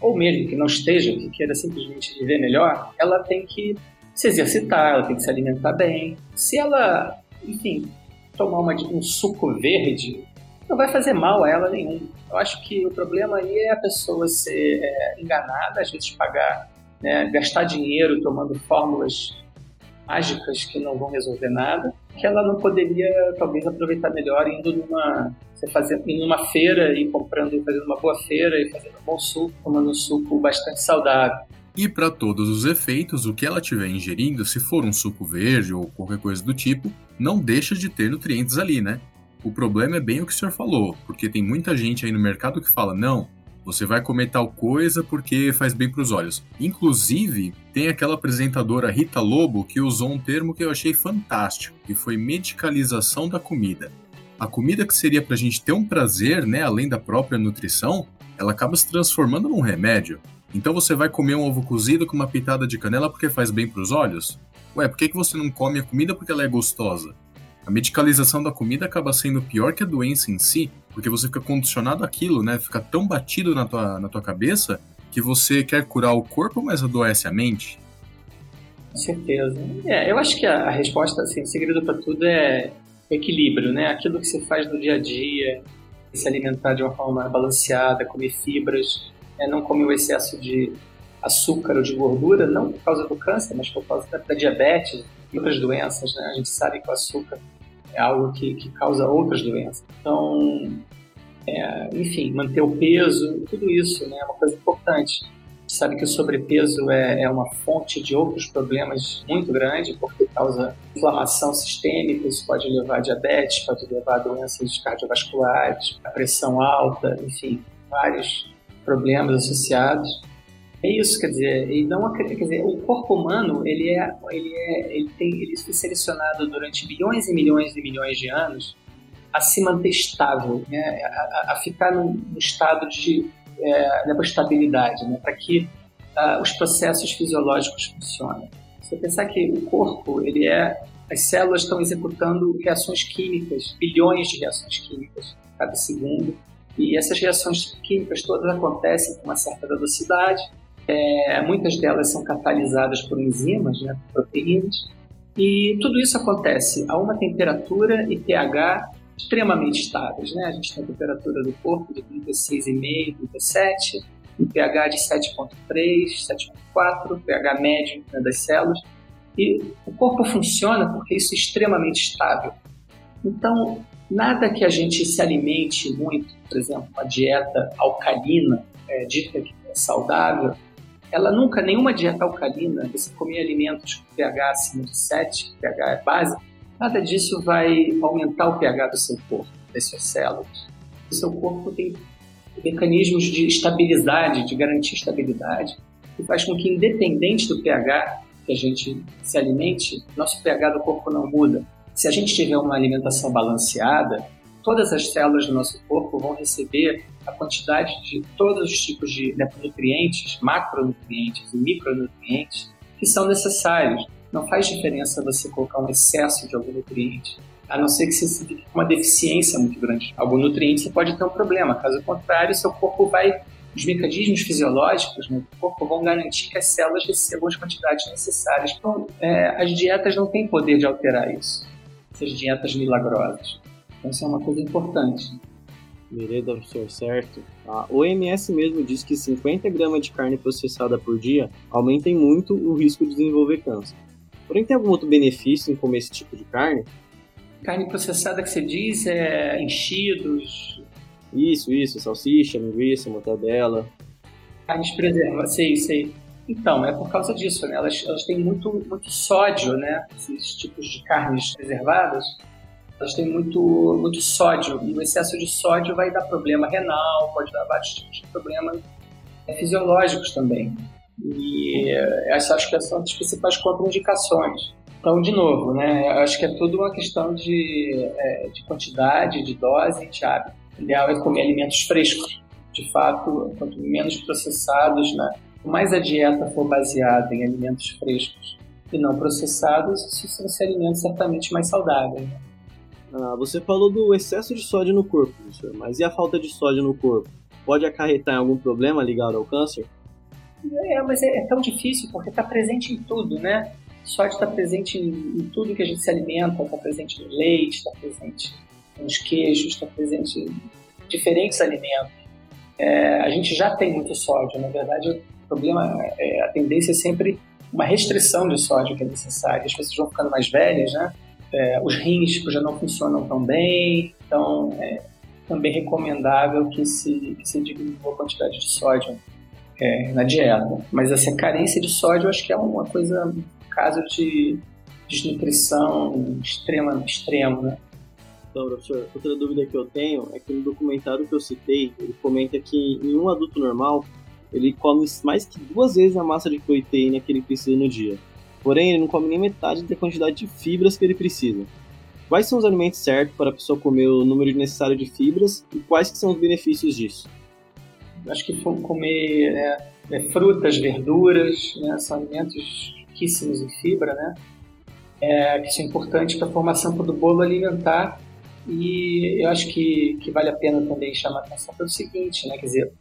ou mesmo que não esteja, que queira simplesmente viver melhor, ela tem que se exercitar, ela tem que se alimentar bem. Se ela, enfim, tomar uma, um suco verde, não vai fazer mal a ela nenhum. Eu acho que o problema aí é a pessoa ser é, enganada, às vezes pagar, né, gastar dinheiro tomando fórmulas mágicas que não vão resolver nada, que ela não poderia talvez aproveitar melhor indo numa você fazer em uma feira e comprando, fazendo uma boa feira e fazendo um bom suco, tomando um suco bastante saudável. E para todos os efeitos, o que ela estiver ingerindo, se for um suco verde ou qualquer coisa do tipo, não deixa de ter nutrientes ali, né? O problema é bem o que o senhor falou, porque tem muita gente aí no mercado que fala: não, você vai comer tal coisa porque faz bem para os olhos. Inclusive, tem aquela apresentadora Rita Lobo que usou um termo que eu achei fantástico, que foi medicalização da comida. A comida que seria para a gente ter um prazer, né, além da própria nutrição, ela acaba se transformando num remédio. Então você vai comer um ovo cozido com uma pitada de canela porque faz bem para os olhos? Ué, por que, que você não come a comida porque ela é gostosa? A medicalização da comida acaba sendo pior que a doença em si, porque você fica condicionado àquilo, né? Fica tão batido na tua, na tua cabeça que você quer curar o corpo, mas adoece a mente. Com certeza. É, eu acho que a, resposta, assim, o segredo para tudo é equilíbrio, né? Aquilo que você faz no dia a dia, se alimentar de uma forma balanceada, comer fibras, né? não comer o excesso de açúcar ou de gordura, não por causa do câncer, mas por causa da, da diabetes e outras doenças, né? A gente sabe que o açúcar é algo que, que causa outras doenças. Então, é, enfim, manter o peso, tudo isso né, é uma coisa importante. Sabe que o sobrepeso é, é uma fonte de outros problemas muito grande, porque causa inflamação sistêmica, isso pode levar a diabetes, pode levar a doenças cardiovasculares, a pressão alta, enfim, vários problemas associados. É isso, quer dizer, e não quer dizer, o corpo humano ele é, ele é, ele tem, ele foi selecionado durante bilhões e milhões e milhões de anos a se manter estável, né? a, a ficar num, estado de é, estabilidade, né? para que uh, os processos fisiológicos funcionem. Você pensar que o corpo ele é as células estão executando reações químicas, bilhões de reações químicas cada segundo, e essas reações químicas todas acontecem com uma certa velocidade, é, muitas delas são catalisadas por enzimas, né, proteínas, e tudo isso acontece a uma temperatura e pH extremamente estáveis. Né? A gente tem a temperatura do corpo de 36,5, 37, um pH de 7,3, 7,4, pH médio né, das células. E o corpo funciona porque isso é extremamente estável. Então, nada que a gente se alimente muito, por exemplo, uma dieta alcalina, é, dita que é saudável, ela nunca, nenhuma dieta alcalina, você comer alimentos com pH acima de 7, pH é base, nada disso vai aumentar o pH do seu corpo, das suas células. O seu corpo tem mecanismos de estabilidade, de garantir estabilidade, que faz com que, independente do pH que a gente se alimente, nosso pH do corpo não muda. Se a gente tiver uma alimentação balanceada, todas as células do nosso corpo vão receber a quantidade de todos os tipos de nutrientes, macronutrientes e micronutrientes que são necessários. Não faz diferença você colocar um excesso de algum nutriente a não ser que você tenha uma deficiência muito grande. Algum nutriente você pode ter um problema, caso contrário, seu corpo vai. Os mecanismos fisiológicos do corpo vão garantir que as células recebam as quantidades necessárias. Então, é, as dietas não têm poder de alterar isso, essas dietas milagrosas. Isso é uma coisa importante. Vereda, professor, certo. A OMS mesmo diz que 50 gramas de carne processada por dia aumentem muito o risco de desenvolver câncer. Porém, tem algum outro benefício em comer esse tipo de carne? Carne processada que você diz é enchidos. Isso, isso, salsicha, linguiça, mortadela. Carnes preservadas, sei, sei. Então, é por causa disso, né? Elas, elas têm muito, muito sódio, né? Esses tipos de carnes preservadas, elas têm muito, muito sódio. E o excesso de sódio vai dar problema renal, pode dar vários tipos de problemas fisiológicos também. E essa acho que são as principais contraindicações. Então, de novo, né, acho que é tudo uma questão de, é, de quantidade, de dose e de hábito. O ideal é comer alimentos frescos. De fato, quanto menos processados, né, quanto mais a dieta for baseada em alimentos frescos e não processados, isso vão ser alimentos certamente mais saudáveis. Né? Ah, você falou do excesso de sódio no corpo, professor, mas e a falta de sódio no corpo? Pode acarretar em algum problema ligado ao câncer? É, mas é, é tão difícil porque está presente em tudo, né? sódio está presente em, em, tudo que a gente se alimenta, está presente no leite, está presente nos queijos, está presente em diferentes alimentos. É, a gente já tem muito sódio, na verdade o problema, é, a tendência é sempre uma restrição de sódio que é necessária. As pessoas vão ficando mais velhas, né? É, os rins já não funcionam tão bem, então é também recomendável que se, que se diminua a quantidade de sódio é, na dieta. Mas essa carência de sódio acho que é uma coisa caso de desnutrição extrema, extremo, né? Então, professor, outra dúvida que eu tenho é que no documentário que eu citei, ele comenta que em um adulto normal, ele come mais que duas vezes a massa de proteína que ele precisa no dia. Porém, ele não come nem metade da quantidade de fibras que ele precisa. Quais são os alimentos certos para a pessoa comer o número necessário de fibras e quais são os benefícios disso? Acho que comer é, é, frutas, verduras, né, são alimentos riquíssimos em fibra, né? É, que são importantes para a formação do bolo alimentar. E eu acho que, que vale a pena também chamar atenção pelo seguinte, né? Quer dizer,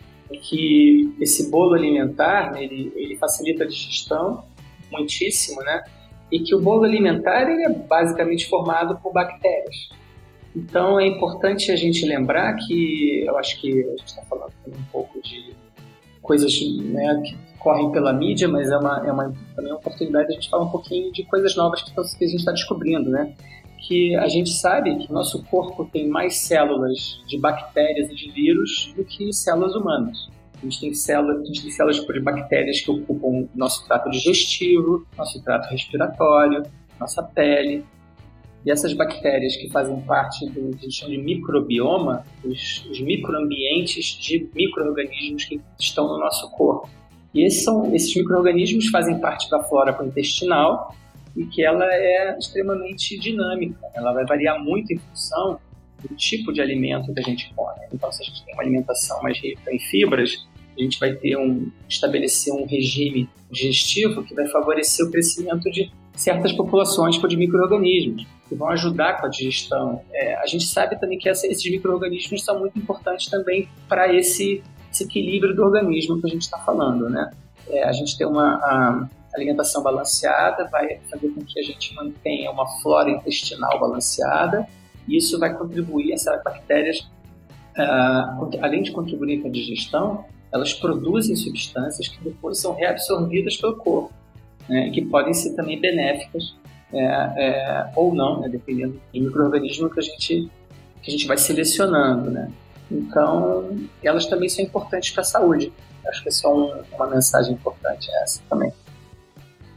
que esse bolo alimentar, né, ele, ele facilita a digestão muitíssimo, né? E que o bolo alimentar ele é basicamente formado por bactérias. Então é importante a gente lembrar que eu acho que a gente está falando um pouco de coisas né, que correm pela mídia, mas é uma, é uma, também uma oportunidade de a gente falar um pouquinho de coisas novas que, que a gente está descobrindo, né? Que a gente sabe que nosso corpo tem mais células de bactérias e de vírus do que células humanas. A gente tem células, a gente tem células de bactérias que ocupam nosso trato digestivo, nosso trato respiratório, nossa pele. E essas bactérias que fazem parte do que a gente chama de microbioma, os, os microambientes de micro-organismos que estão no nosso corpo. E esses, esses micro-organismos fazem parte da flora intestinal e que ela é extremamente dinâmica. Ela vai variar muito em função do tipo de alimento que a gente come. Então, se a gente tem uma alimentação mais rica em fibras, a gente vai ter um estabelecer um regime digestivo que vai favorecer o crescimento de certas populações de micro-organismos que vão ajudar com a digestão. É, a gente sabe também que esses micro-organismos são muito importantes também para esse, esse, equilíbrio do organismo que a gente está falando, né? É, a gente tem uma alimentação balanceada vai fazer com que a gente mantenha uma flora intestinal balanceada isso vai contribuir, essas bactérias, uh, além de contribuir com a digestão, elas produzem substâncias que depois são reabsorvidas pelo corpo né, que podem ser também benéficas é, é, ou não, né, dependendo do microorganismo que a gente que a gente vai selecionando, né? Então, elas também são importantes para a saúde. Acho que essa é um, uma mensagem importante essa também.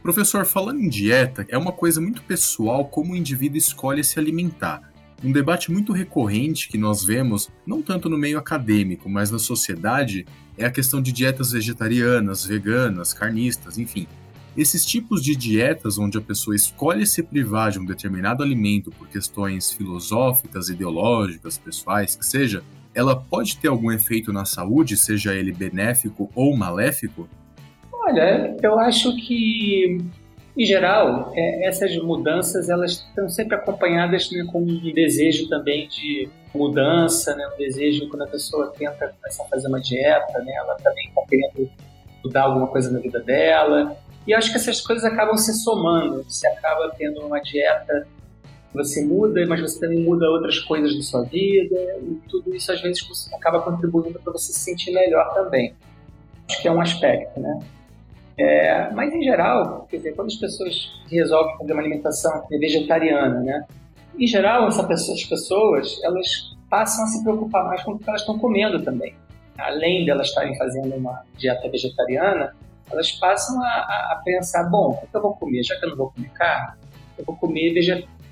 Professor, falando em dieta, é uma coisa muito pessoal como o indivíduo escolhe se alimentar. Um debate muito recorrente que nós vemos, não tanto no meio acadêmico, mas na sociedade, é a questão de dietas vegetarianas, veganas, carnistas, enfim. Esses tipos de dietas onde a pessoa escolhe se privar de um determinado alimento por questões filosóficas, ideológicas, pessoais, que seja, ela pode ter algum efeito na saúde, seja ele benéfico ou maléfico? Olha, eu acho que, em geral, é, essas mudanças elas estão sempre acompanhadas né, com um desejo também de mudança, né, um desejo quando a pessoa tenta começar a fazer uma dieta, né, ela também está querendo mudar alguma coisa na vida dela. E acho que essas coisas acabam se somando. Você acaba tendo uma dieta, você muda, mas você também muda outras coisas da sua vida. E tudo isso, às vezes, acaba contribuindo para você se sentir melhor também. Acho que é um aspecto, né? É, mas, em geral, quer dizer, quando as pessoas resolvem fazer uma alimentação vegetariana, né? Em geral, pessoa, as pessoas, elas passam a se preocupar mais com o que elas estão comendo também. Além de elas estarem fazendo uma dieta vegetariana, elas passam a, a, pensar, bom, o que eu vou comer? Já que eu não vou comer carne, eu vou comer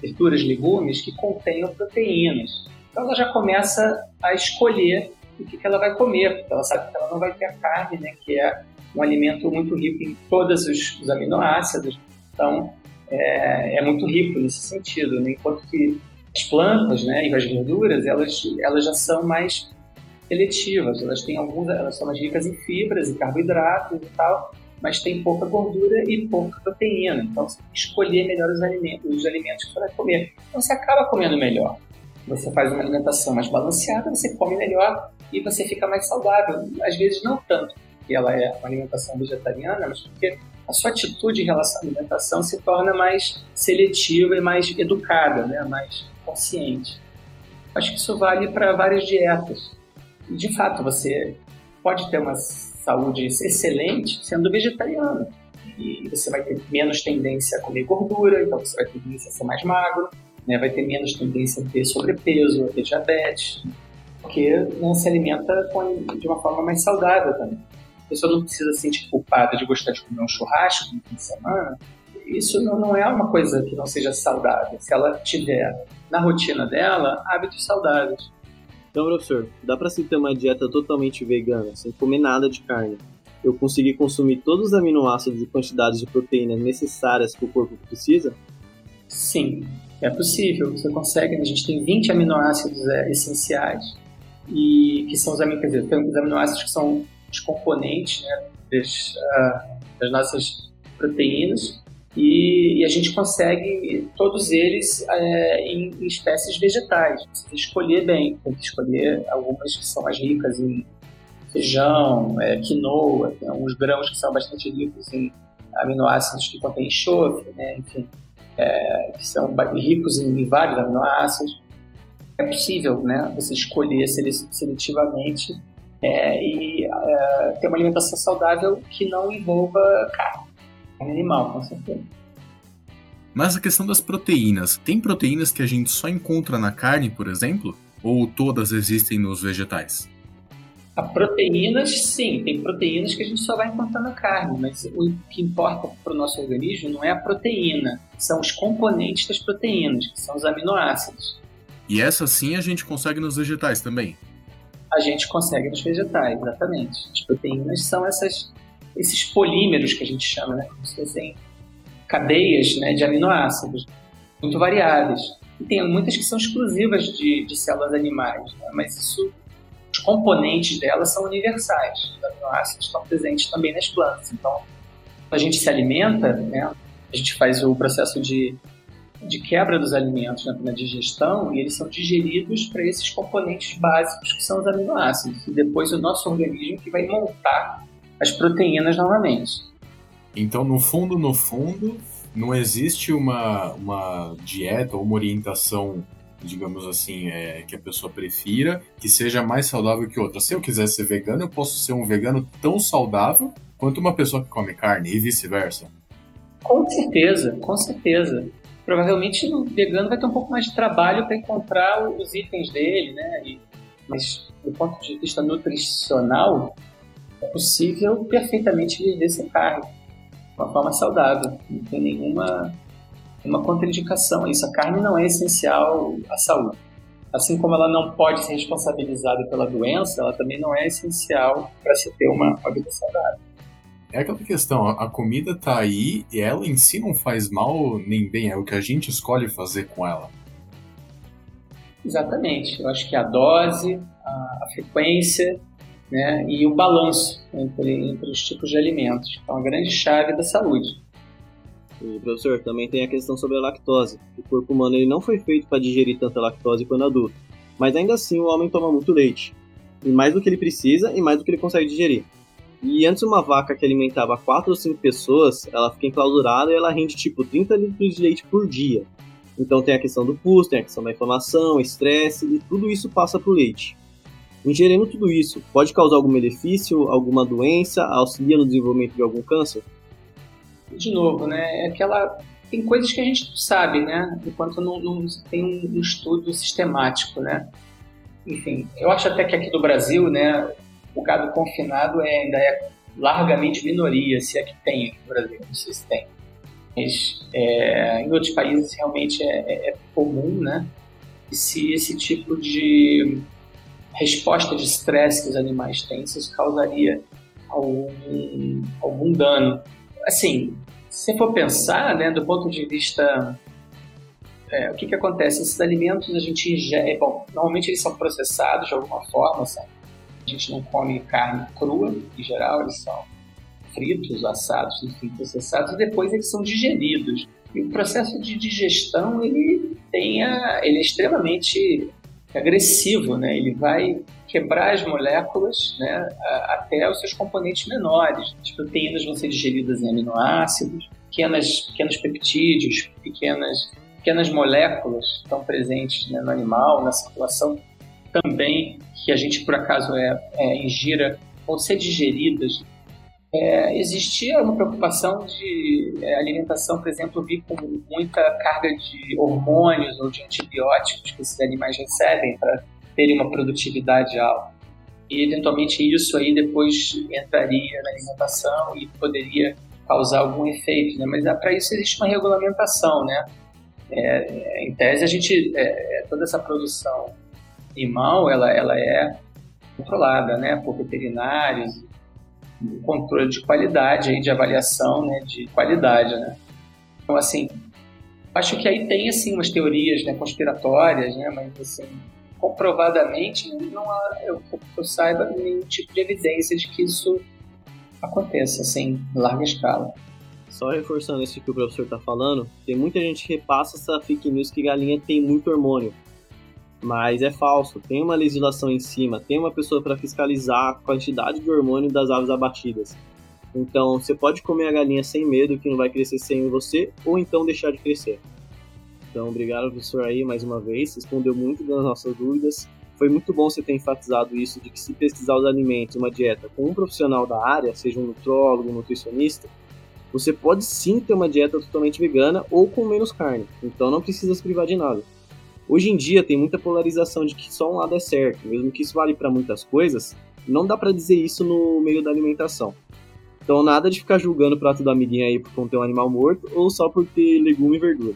verduras, legumes que contenham proteínas. Então ela já começa a escolher o que, que ela vai comer, porque ela sabe que ela não vai ter a carne, né, que é um alimento muito rico em todos os, os aminoácidos. Então é, é, muito rico nesse sentido, né? enquanto que as plantas, né, e as verduras, elas, elas já são mais seletivas. Elas têm alguns, elas são mais ricas em fibras e carboidratos e tal, mas tem pouca gordura e pouca proteína. Então você tem que escolher melhor os alimentos, os alimentos vai comer. Então você acaba comendo melhor. Você faz uma alimentação mais balanceada, você come melhor e você fica mais saudável. Às vezes não tanto porque ela é uma alimentação vegetariana, mas porque a sua atitude em relação à alimentação se torna mais seletiva e mais educada, né? mais consciente. Acho que isso vale para várias dietas de fato, você pode ter uma saúde excelente sendo vegetariano. E você vai ter menos tendência a comer gordura, então você vai ter tendência a ser mais magro, né? vai ter menos tendência a ter sobrepeso, a ter diabetes, porque não se alimenta de uma forma mais saudável também. A pessoa não precisa se sentir culpada de gostar de comer um churrasco no fim de semana. Isso não, não é uma coisa que não seja saudável. Se ela tiver na rotina dela hábitos saudáveis. Então, professor, dá para se ter uma dieta totalmente vegana, sem comer nada de carne? Eu conseguir consumir todos os aminoácidos e quantidades de proteína necessárias que o corpo precisa? Sim, é possível. Você consegue. A gente tem 20 aminoácidos é, essenciais e que são os, dizer, os aminoácidos que são os componentes né, das, uh, das nossas proteínas e, e, a gente consegue todos eles é, em, em, espécies vegetais. Você escolher bem, tem que escolher algumas que são mais ricas em feijão, é, quinoa, tem alguns grãos que são bastante ricos em aminoácidos que contêm enxofre, né, enfim, é, que são ricos em vários aminoácidos. É possível né, você escolher seletivamente é, e é, ter uma alimentação saudável que não envolva carne animal, com certeza. Mas a questão das proteínas, tem proteínas que a gente só encontra na carne, por exemplo? Ou todas existem nos vegetais? A proteínas, sim, tem proteínas que a gente só vai encontrar na carne, mas o que importa para o nosso organismo não é a proteína, são os componentes das proteínas, que são os aminoácidos. E essa sim a gente consegue nos vegetais também? A gente consegue nos vegetais, exatamente. As proteínas são essas esses polímeros que a gente chama, né, como se fossem cadeias né, de aminoácidos muito variadas. E tem muitas que são exclusivas de, de células animais, né, mas isso, os componentes delas são universais. Os aminoácidos estão presentes também nas plantas. Então, a gente se alimenta, né, a gente faz o processo de, de quebra dos alimentos né, na digestão e eles são digeridos para esses componentes básicos que são os aminoácidos. E depois o nosso organismo que vai montar as proteínas novamente. Então, no fundo, no fundo, não existe uma, uma dieta ou uma orientação, digamos assim, é, que a pessoa prefira, que seja mais saudável que outra. Se eu quiser ser vegano, eu posso ser um vegano tão saudável quanto uma pessoa que come carne e vice-versa. Com certeza, com certeza. Provavelmente o vegano vai ter um pouco mais de trabalho para encontrar os itens dele, né? E, mas do ponto de vista nutricional, é possível perfeitamente viver sem carne, de uma forma saudável. Não tem nenhuma uma contraindicação a isso. A carne não é essencial à saúde. Assim como ela não pode ser responsabilizada pela doença, ela também não é essencial para se ter uma, uma vida saudável. É aquela questão, a comida tá aí e ela em si não faz mal nem bem, é o que a gente escolhe fazer com ela. Exatamente. Eu acho que a dose, a, frequência né, e o balanço entre, entre os tipos de alimentos. Então, a grande chave da saúde. E, professor, também tem a questão sobre a lactose. O corpo humano ele não foi feito para digerir tanta lactose quando adulto, mas ainda assim o homem toma muito leite. E mais do que ele precisa e mais do que ele consegue digerir. E antes uma vaca que alimentava 4 ou 5 pessoas, ela fica enclausurada e ela rende tipo 30 litros de leite por dia. Então tem a questão do pus, tem a questão da inflamação, estresse, e tudo isso passa para o leite. Ingerindo tudo isso, pode causar algum benefício, alguma doença, auxilia no desenvolvimento de algum câncer? De novo, né? É aquela tem coisas que a gente sabe, né? Enquanto não, não tem um estudo sistemático, né? Enfim, eu acho até que aqui do Brasil, né, o gado confinado é, ainda é largamente minoria, se é que tem aqui no Brasil, não sei se tem. Mas é, em outros países realmente é, é, é comum, né? E se esse tipo de resposta de estresse que os animais têm, isso causaria algum, algum dano. Assim, se for pensar, né, do ponto de vista é, o que, que acontece? Esses alimentos a gente ingere, bom, normalmente eles são processados de alguma forma, sabe? Gente não come carne crua, em geral, eles são fritos, assados, enfim, processados, e depois eles são digeridos. E o processo de digestão, ele, tem a, ele é extremamente agressivo, né? Ele vai quebrar as moléculas né, até os seus componentes menores. As proteínas vão ser digeridas em aminoácidos, pequenas, pequenos peptídeos, pequenas, pequenas moléculas estão presentes né, no animal, na circulação também que a gente por acaso é, é ingira vão ser digeridas. É, existia uma preocupação de é, alimentação, por exemplo, vir com muita carga de hormônios ou de antibióticos que esses animais recebem para terem uma produtividade alta. E eventualmente isso aí depois entraria na alimentação e poderia causar algum efeito, né? Mas para isso existe uma regulamentação, né? É, em tese a gente é, toda essa produção animal ela, ela é controlada né, por veterinários, controle de qualidade, aí, de avaliação né, de qualidade. Né? Então, assim, acho que aí tem assim, umas teorias né, conspiratórias, né, mas assim, comprovadamente não há, eu, eu saiba, nenhum tipo de evidência de que isso aconteça assim, em larga escala. Só reforçando isso que o professor está falando, tem muita gente que repassa essa fake news que galinha tem muito hormônio mas é falso. Tem uma legislação em cima, tem uma pessoa para fiscalizar a quantidade de hormônio das aves abatidas. Então, você pode comer a galinha sem medo que não vai crescer sem você, ou então deixar de crescer. Então, obrigado, professor, aí mais uma vez. Respondeu muito das nossas dúvidas. Foi muito bom você ter enfatizado isso de que se pesquisar os alimentos, uma dieta com um profissional da área, seja um nutrólogo, um nutricionista, você pode sim ter uma dieta totalmente vegana ou com menos carne. Então, não precisa se privar de nada. Hoje em dia tem muita polarização de que só um lado é certo, mesmo que isso vale para muitas coisas, não dá para dizer isso no meio da alimentação. Então nada de ficar julgando o prato do amiguinho aí por conter um animal morto ou só por ter legume e verdura.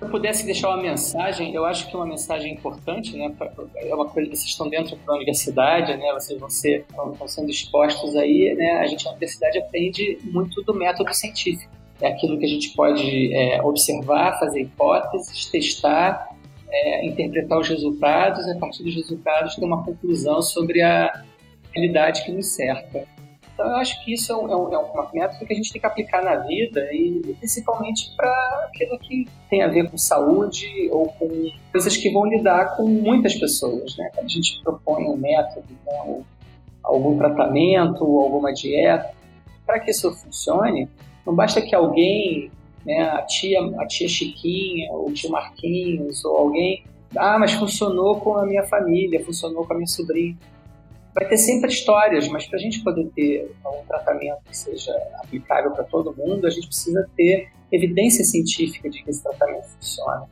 Se eu pudesse deixar uma mensagem, eu acho que uma mensagem importante, né? É uma coisa, vocês estão dentro da universidade, né? Vocês vão ser, estão sendo expostos aí, né? A gente na universidade aprende muito do método científico é aquilo que a gente pode é, observar, fazer hipóteses, testar, é, interpretar os resultados e, a partir dos resultados, ter uma conclusão sobre a realidade que nos cerca. Então eu acho que isso é, um, é, é método que a gente tem que aplicar na vida e principalmente para aquilo que tem a ver com saúde ou com coisas que vão lidar com muitas pessoas, né? Quando a gente propõe um método, né? algum tratamento, alguma dieta, para que isso funcione, não basta que alguém, né, a tia, a tia Chiquinha, ou o tio Marquinhos, ou alguém, ah, mas funcionou com a minha família, funcionou com a minha sobrinha vai ter sempre histórias, mas para a gente poder ter um tratamento que seja aplicável para todo mundo, a gente precisa ter evidência científica de que esse tratamento funciona.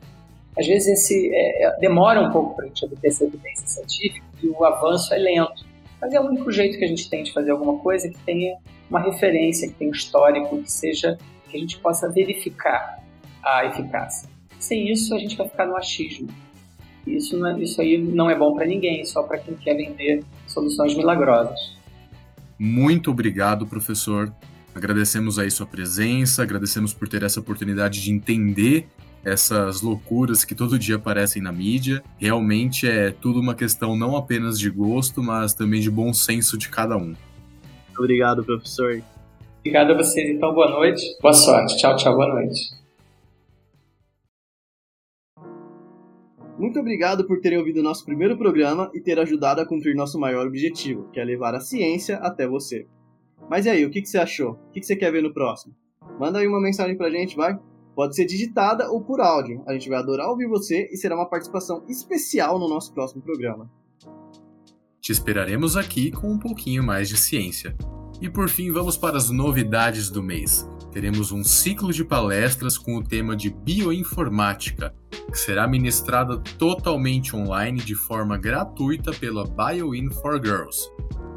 Às vezes esse é, é demora um pouco para a gente obter essa evidência científica e o avanço é lento. Mas é o único jeito que a gente tem de fazer alguma coisa que tenha uma referência, que tenha um histórico, que seja que a gente possa verificar a eficácia. Sem isso, a gente vai ficar no achismo. Isso, não é, isso aí não é bom para ninguém, só para quem quer vender soluções milagrosas. Muito obrigado, professor. Agradecemos aí sua presença, agradecemos por ter essa oportunidade de entender essas loucuras que todo dia aparecem na mídia. Realmente é tudo uma questão não apenas de gosto, mas também de bom senso de cada um. Obrigado, professor. Obrigado a vocês. Então, boa noite. Boa sorte. Tchau, tchau. Boa noite. Muito obrigado por terem ouvido nosso primeiro programa e ter ajudado a cumprir nosso maior objetivo, que é levar a ciência até você. Mas e aí, o que, você achou? O que, você quer ver no próximo? Manda aí uma mensagem pra gente, vai? Pode ser digitada ou por áudio. A gente vai adorar ouvir você e será uma participação especial no nosso próximo programa. Te esperaremos aqui com um pouquinho mais de ciência. E por fim, vamos para as novidades do mês. Teremos um ciclo de palestras com o tema de bioinformática, que será ministrada totalmente online de forma gratuita pela BioIn for Girls.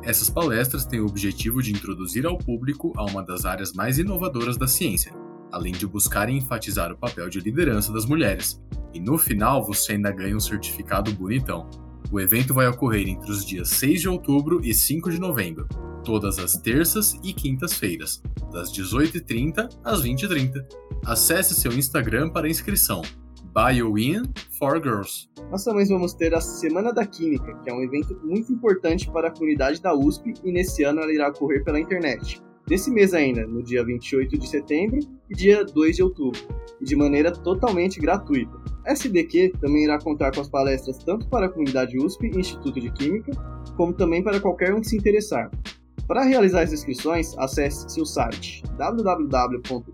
Essas palestras têm o objetivo de introduzir ao público a uma das áreas mais inovadoras da ciência, além de buscarem enfatizar o papel de liderança das mulheres. E no final você ainda ganha um certificado bonitão. O evento vai ocorrer entre os dias 6 de outubro e 5 de novembro, todas as terças e quintas-feiras, das 18h30 às 20h30. Acesse seu Instagram para inscrição, BioWin for Girls. Nós também vamos ter a Semana da Química, que é um evento muito importante para a comunidade da USP e nesse ano ela irá ocorrer pela internet. Desse mês ainda, no dia 28 de setembro e dia 2 de outubro, e de maneira totalmente gratuita. A SDQ também irá contar com as palestras tanto para a comunidade USP e Instituto de Química, como também para qualquer um que se interessar. Para realizar as inscrições, acesse seu site www.iq.usp.br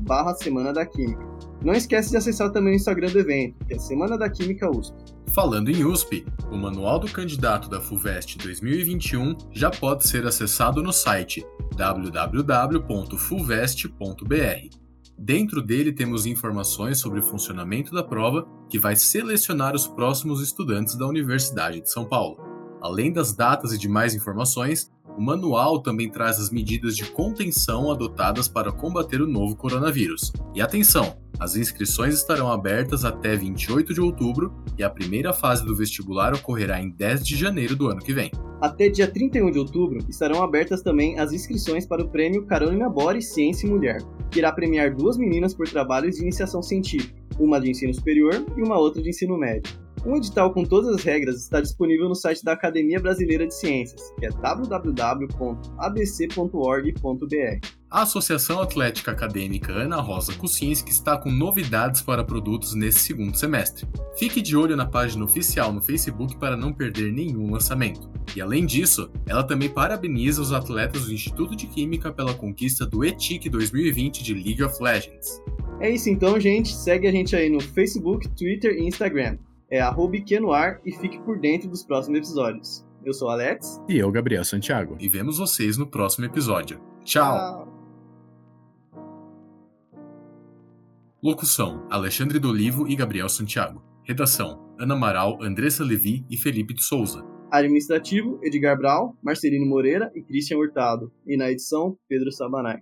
barra Semana da Química. Não esquece de acessar também o Instagram do evento, que é Semana da Química USP. Falando em USP, o Manual do Candidato da FUVEST 2021 já pode ser acessado no site www.fuvest.br. Dentro dele temos informações sobre o funcionamento da prova, que vai selecionar os próximos estudantes da Universidade de São Paulo. Além das datas e demais informações, o manual também traz as medidas de contenção adotadas para combater o novo coronavírus. E atenção! As inscrições estarão abertas até 28 de outubro e a primeira fase do vestibular ocorrerá em 10 de janeiro do ano que vem. Até dia 31 de outubro estarão abertas também as inscrições para o prêmio Carolina Bore Ciência e Mulher, que irá premiar duas meninas por trabalhos de iniciação científica, uma de ensino superior e uma outra de ensino médio. Um edital com todas as regras está disponível no site da Academia Brasileira de Ciências, que é www.abc.org.br. A Associação Atlética Acadêmica Ana Rosa Kucinski está com novidades para produtos nesse segundo semestre. Fique de olho na página oficial no Facebook para não perder nenhum lançamento. E além disso, ela também parabeniza os atletas do Instituto de Química pela conquista do ETIC 2020 de League of Legends. É isso então, gente. Segue a gente aí no Facebook, Twitter e Instagram é arroba ar e fique por dentro dos próximos episódios. Eu sou o Alex. E eu, Gabriel Santiago. E vemos vocês no próximo episódio. Tchau! Tchau. Locução: Alexandre Dolivo e Gabriel Santiago. Redação: Ana Amaral, Andressa Levi e Felipe de Souza. Administrativo: Edgar Brau, Marcelino Moreira e Christian Hurtado. E na edição, Pedro Sabanai.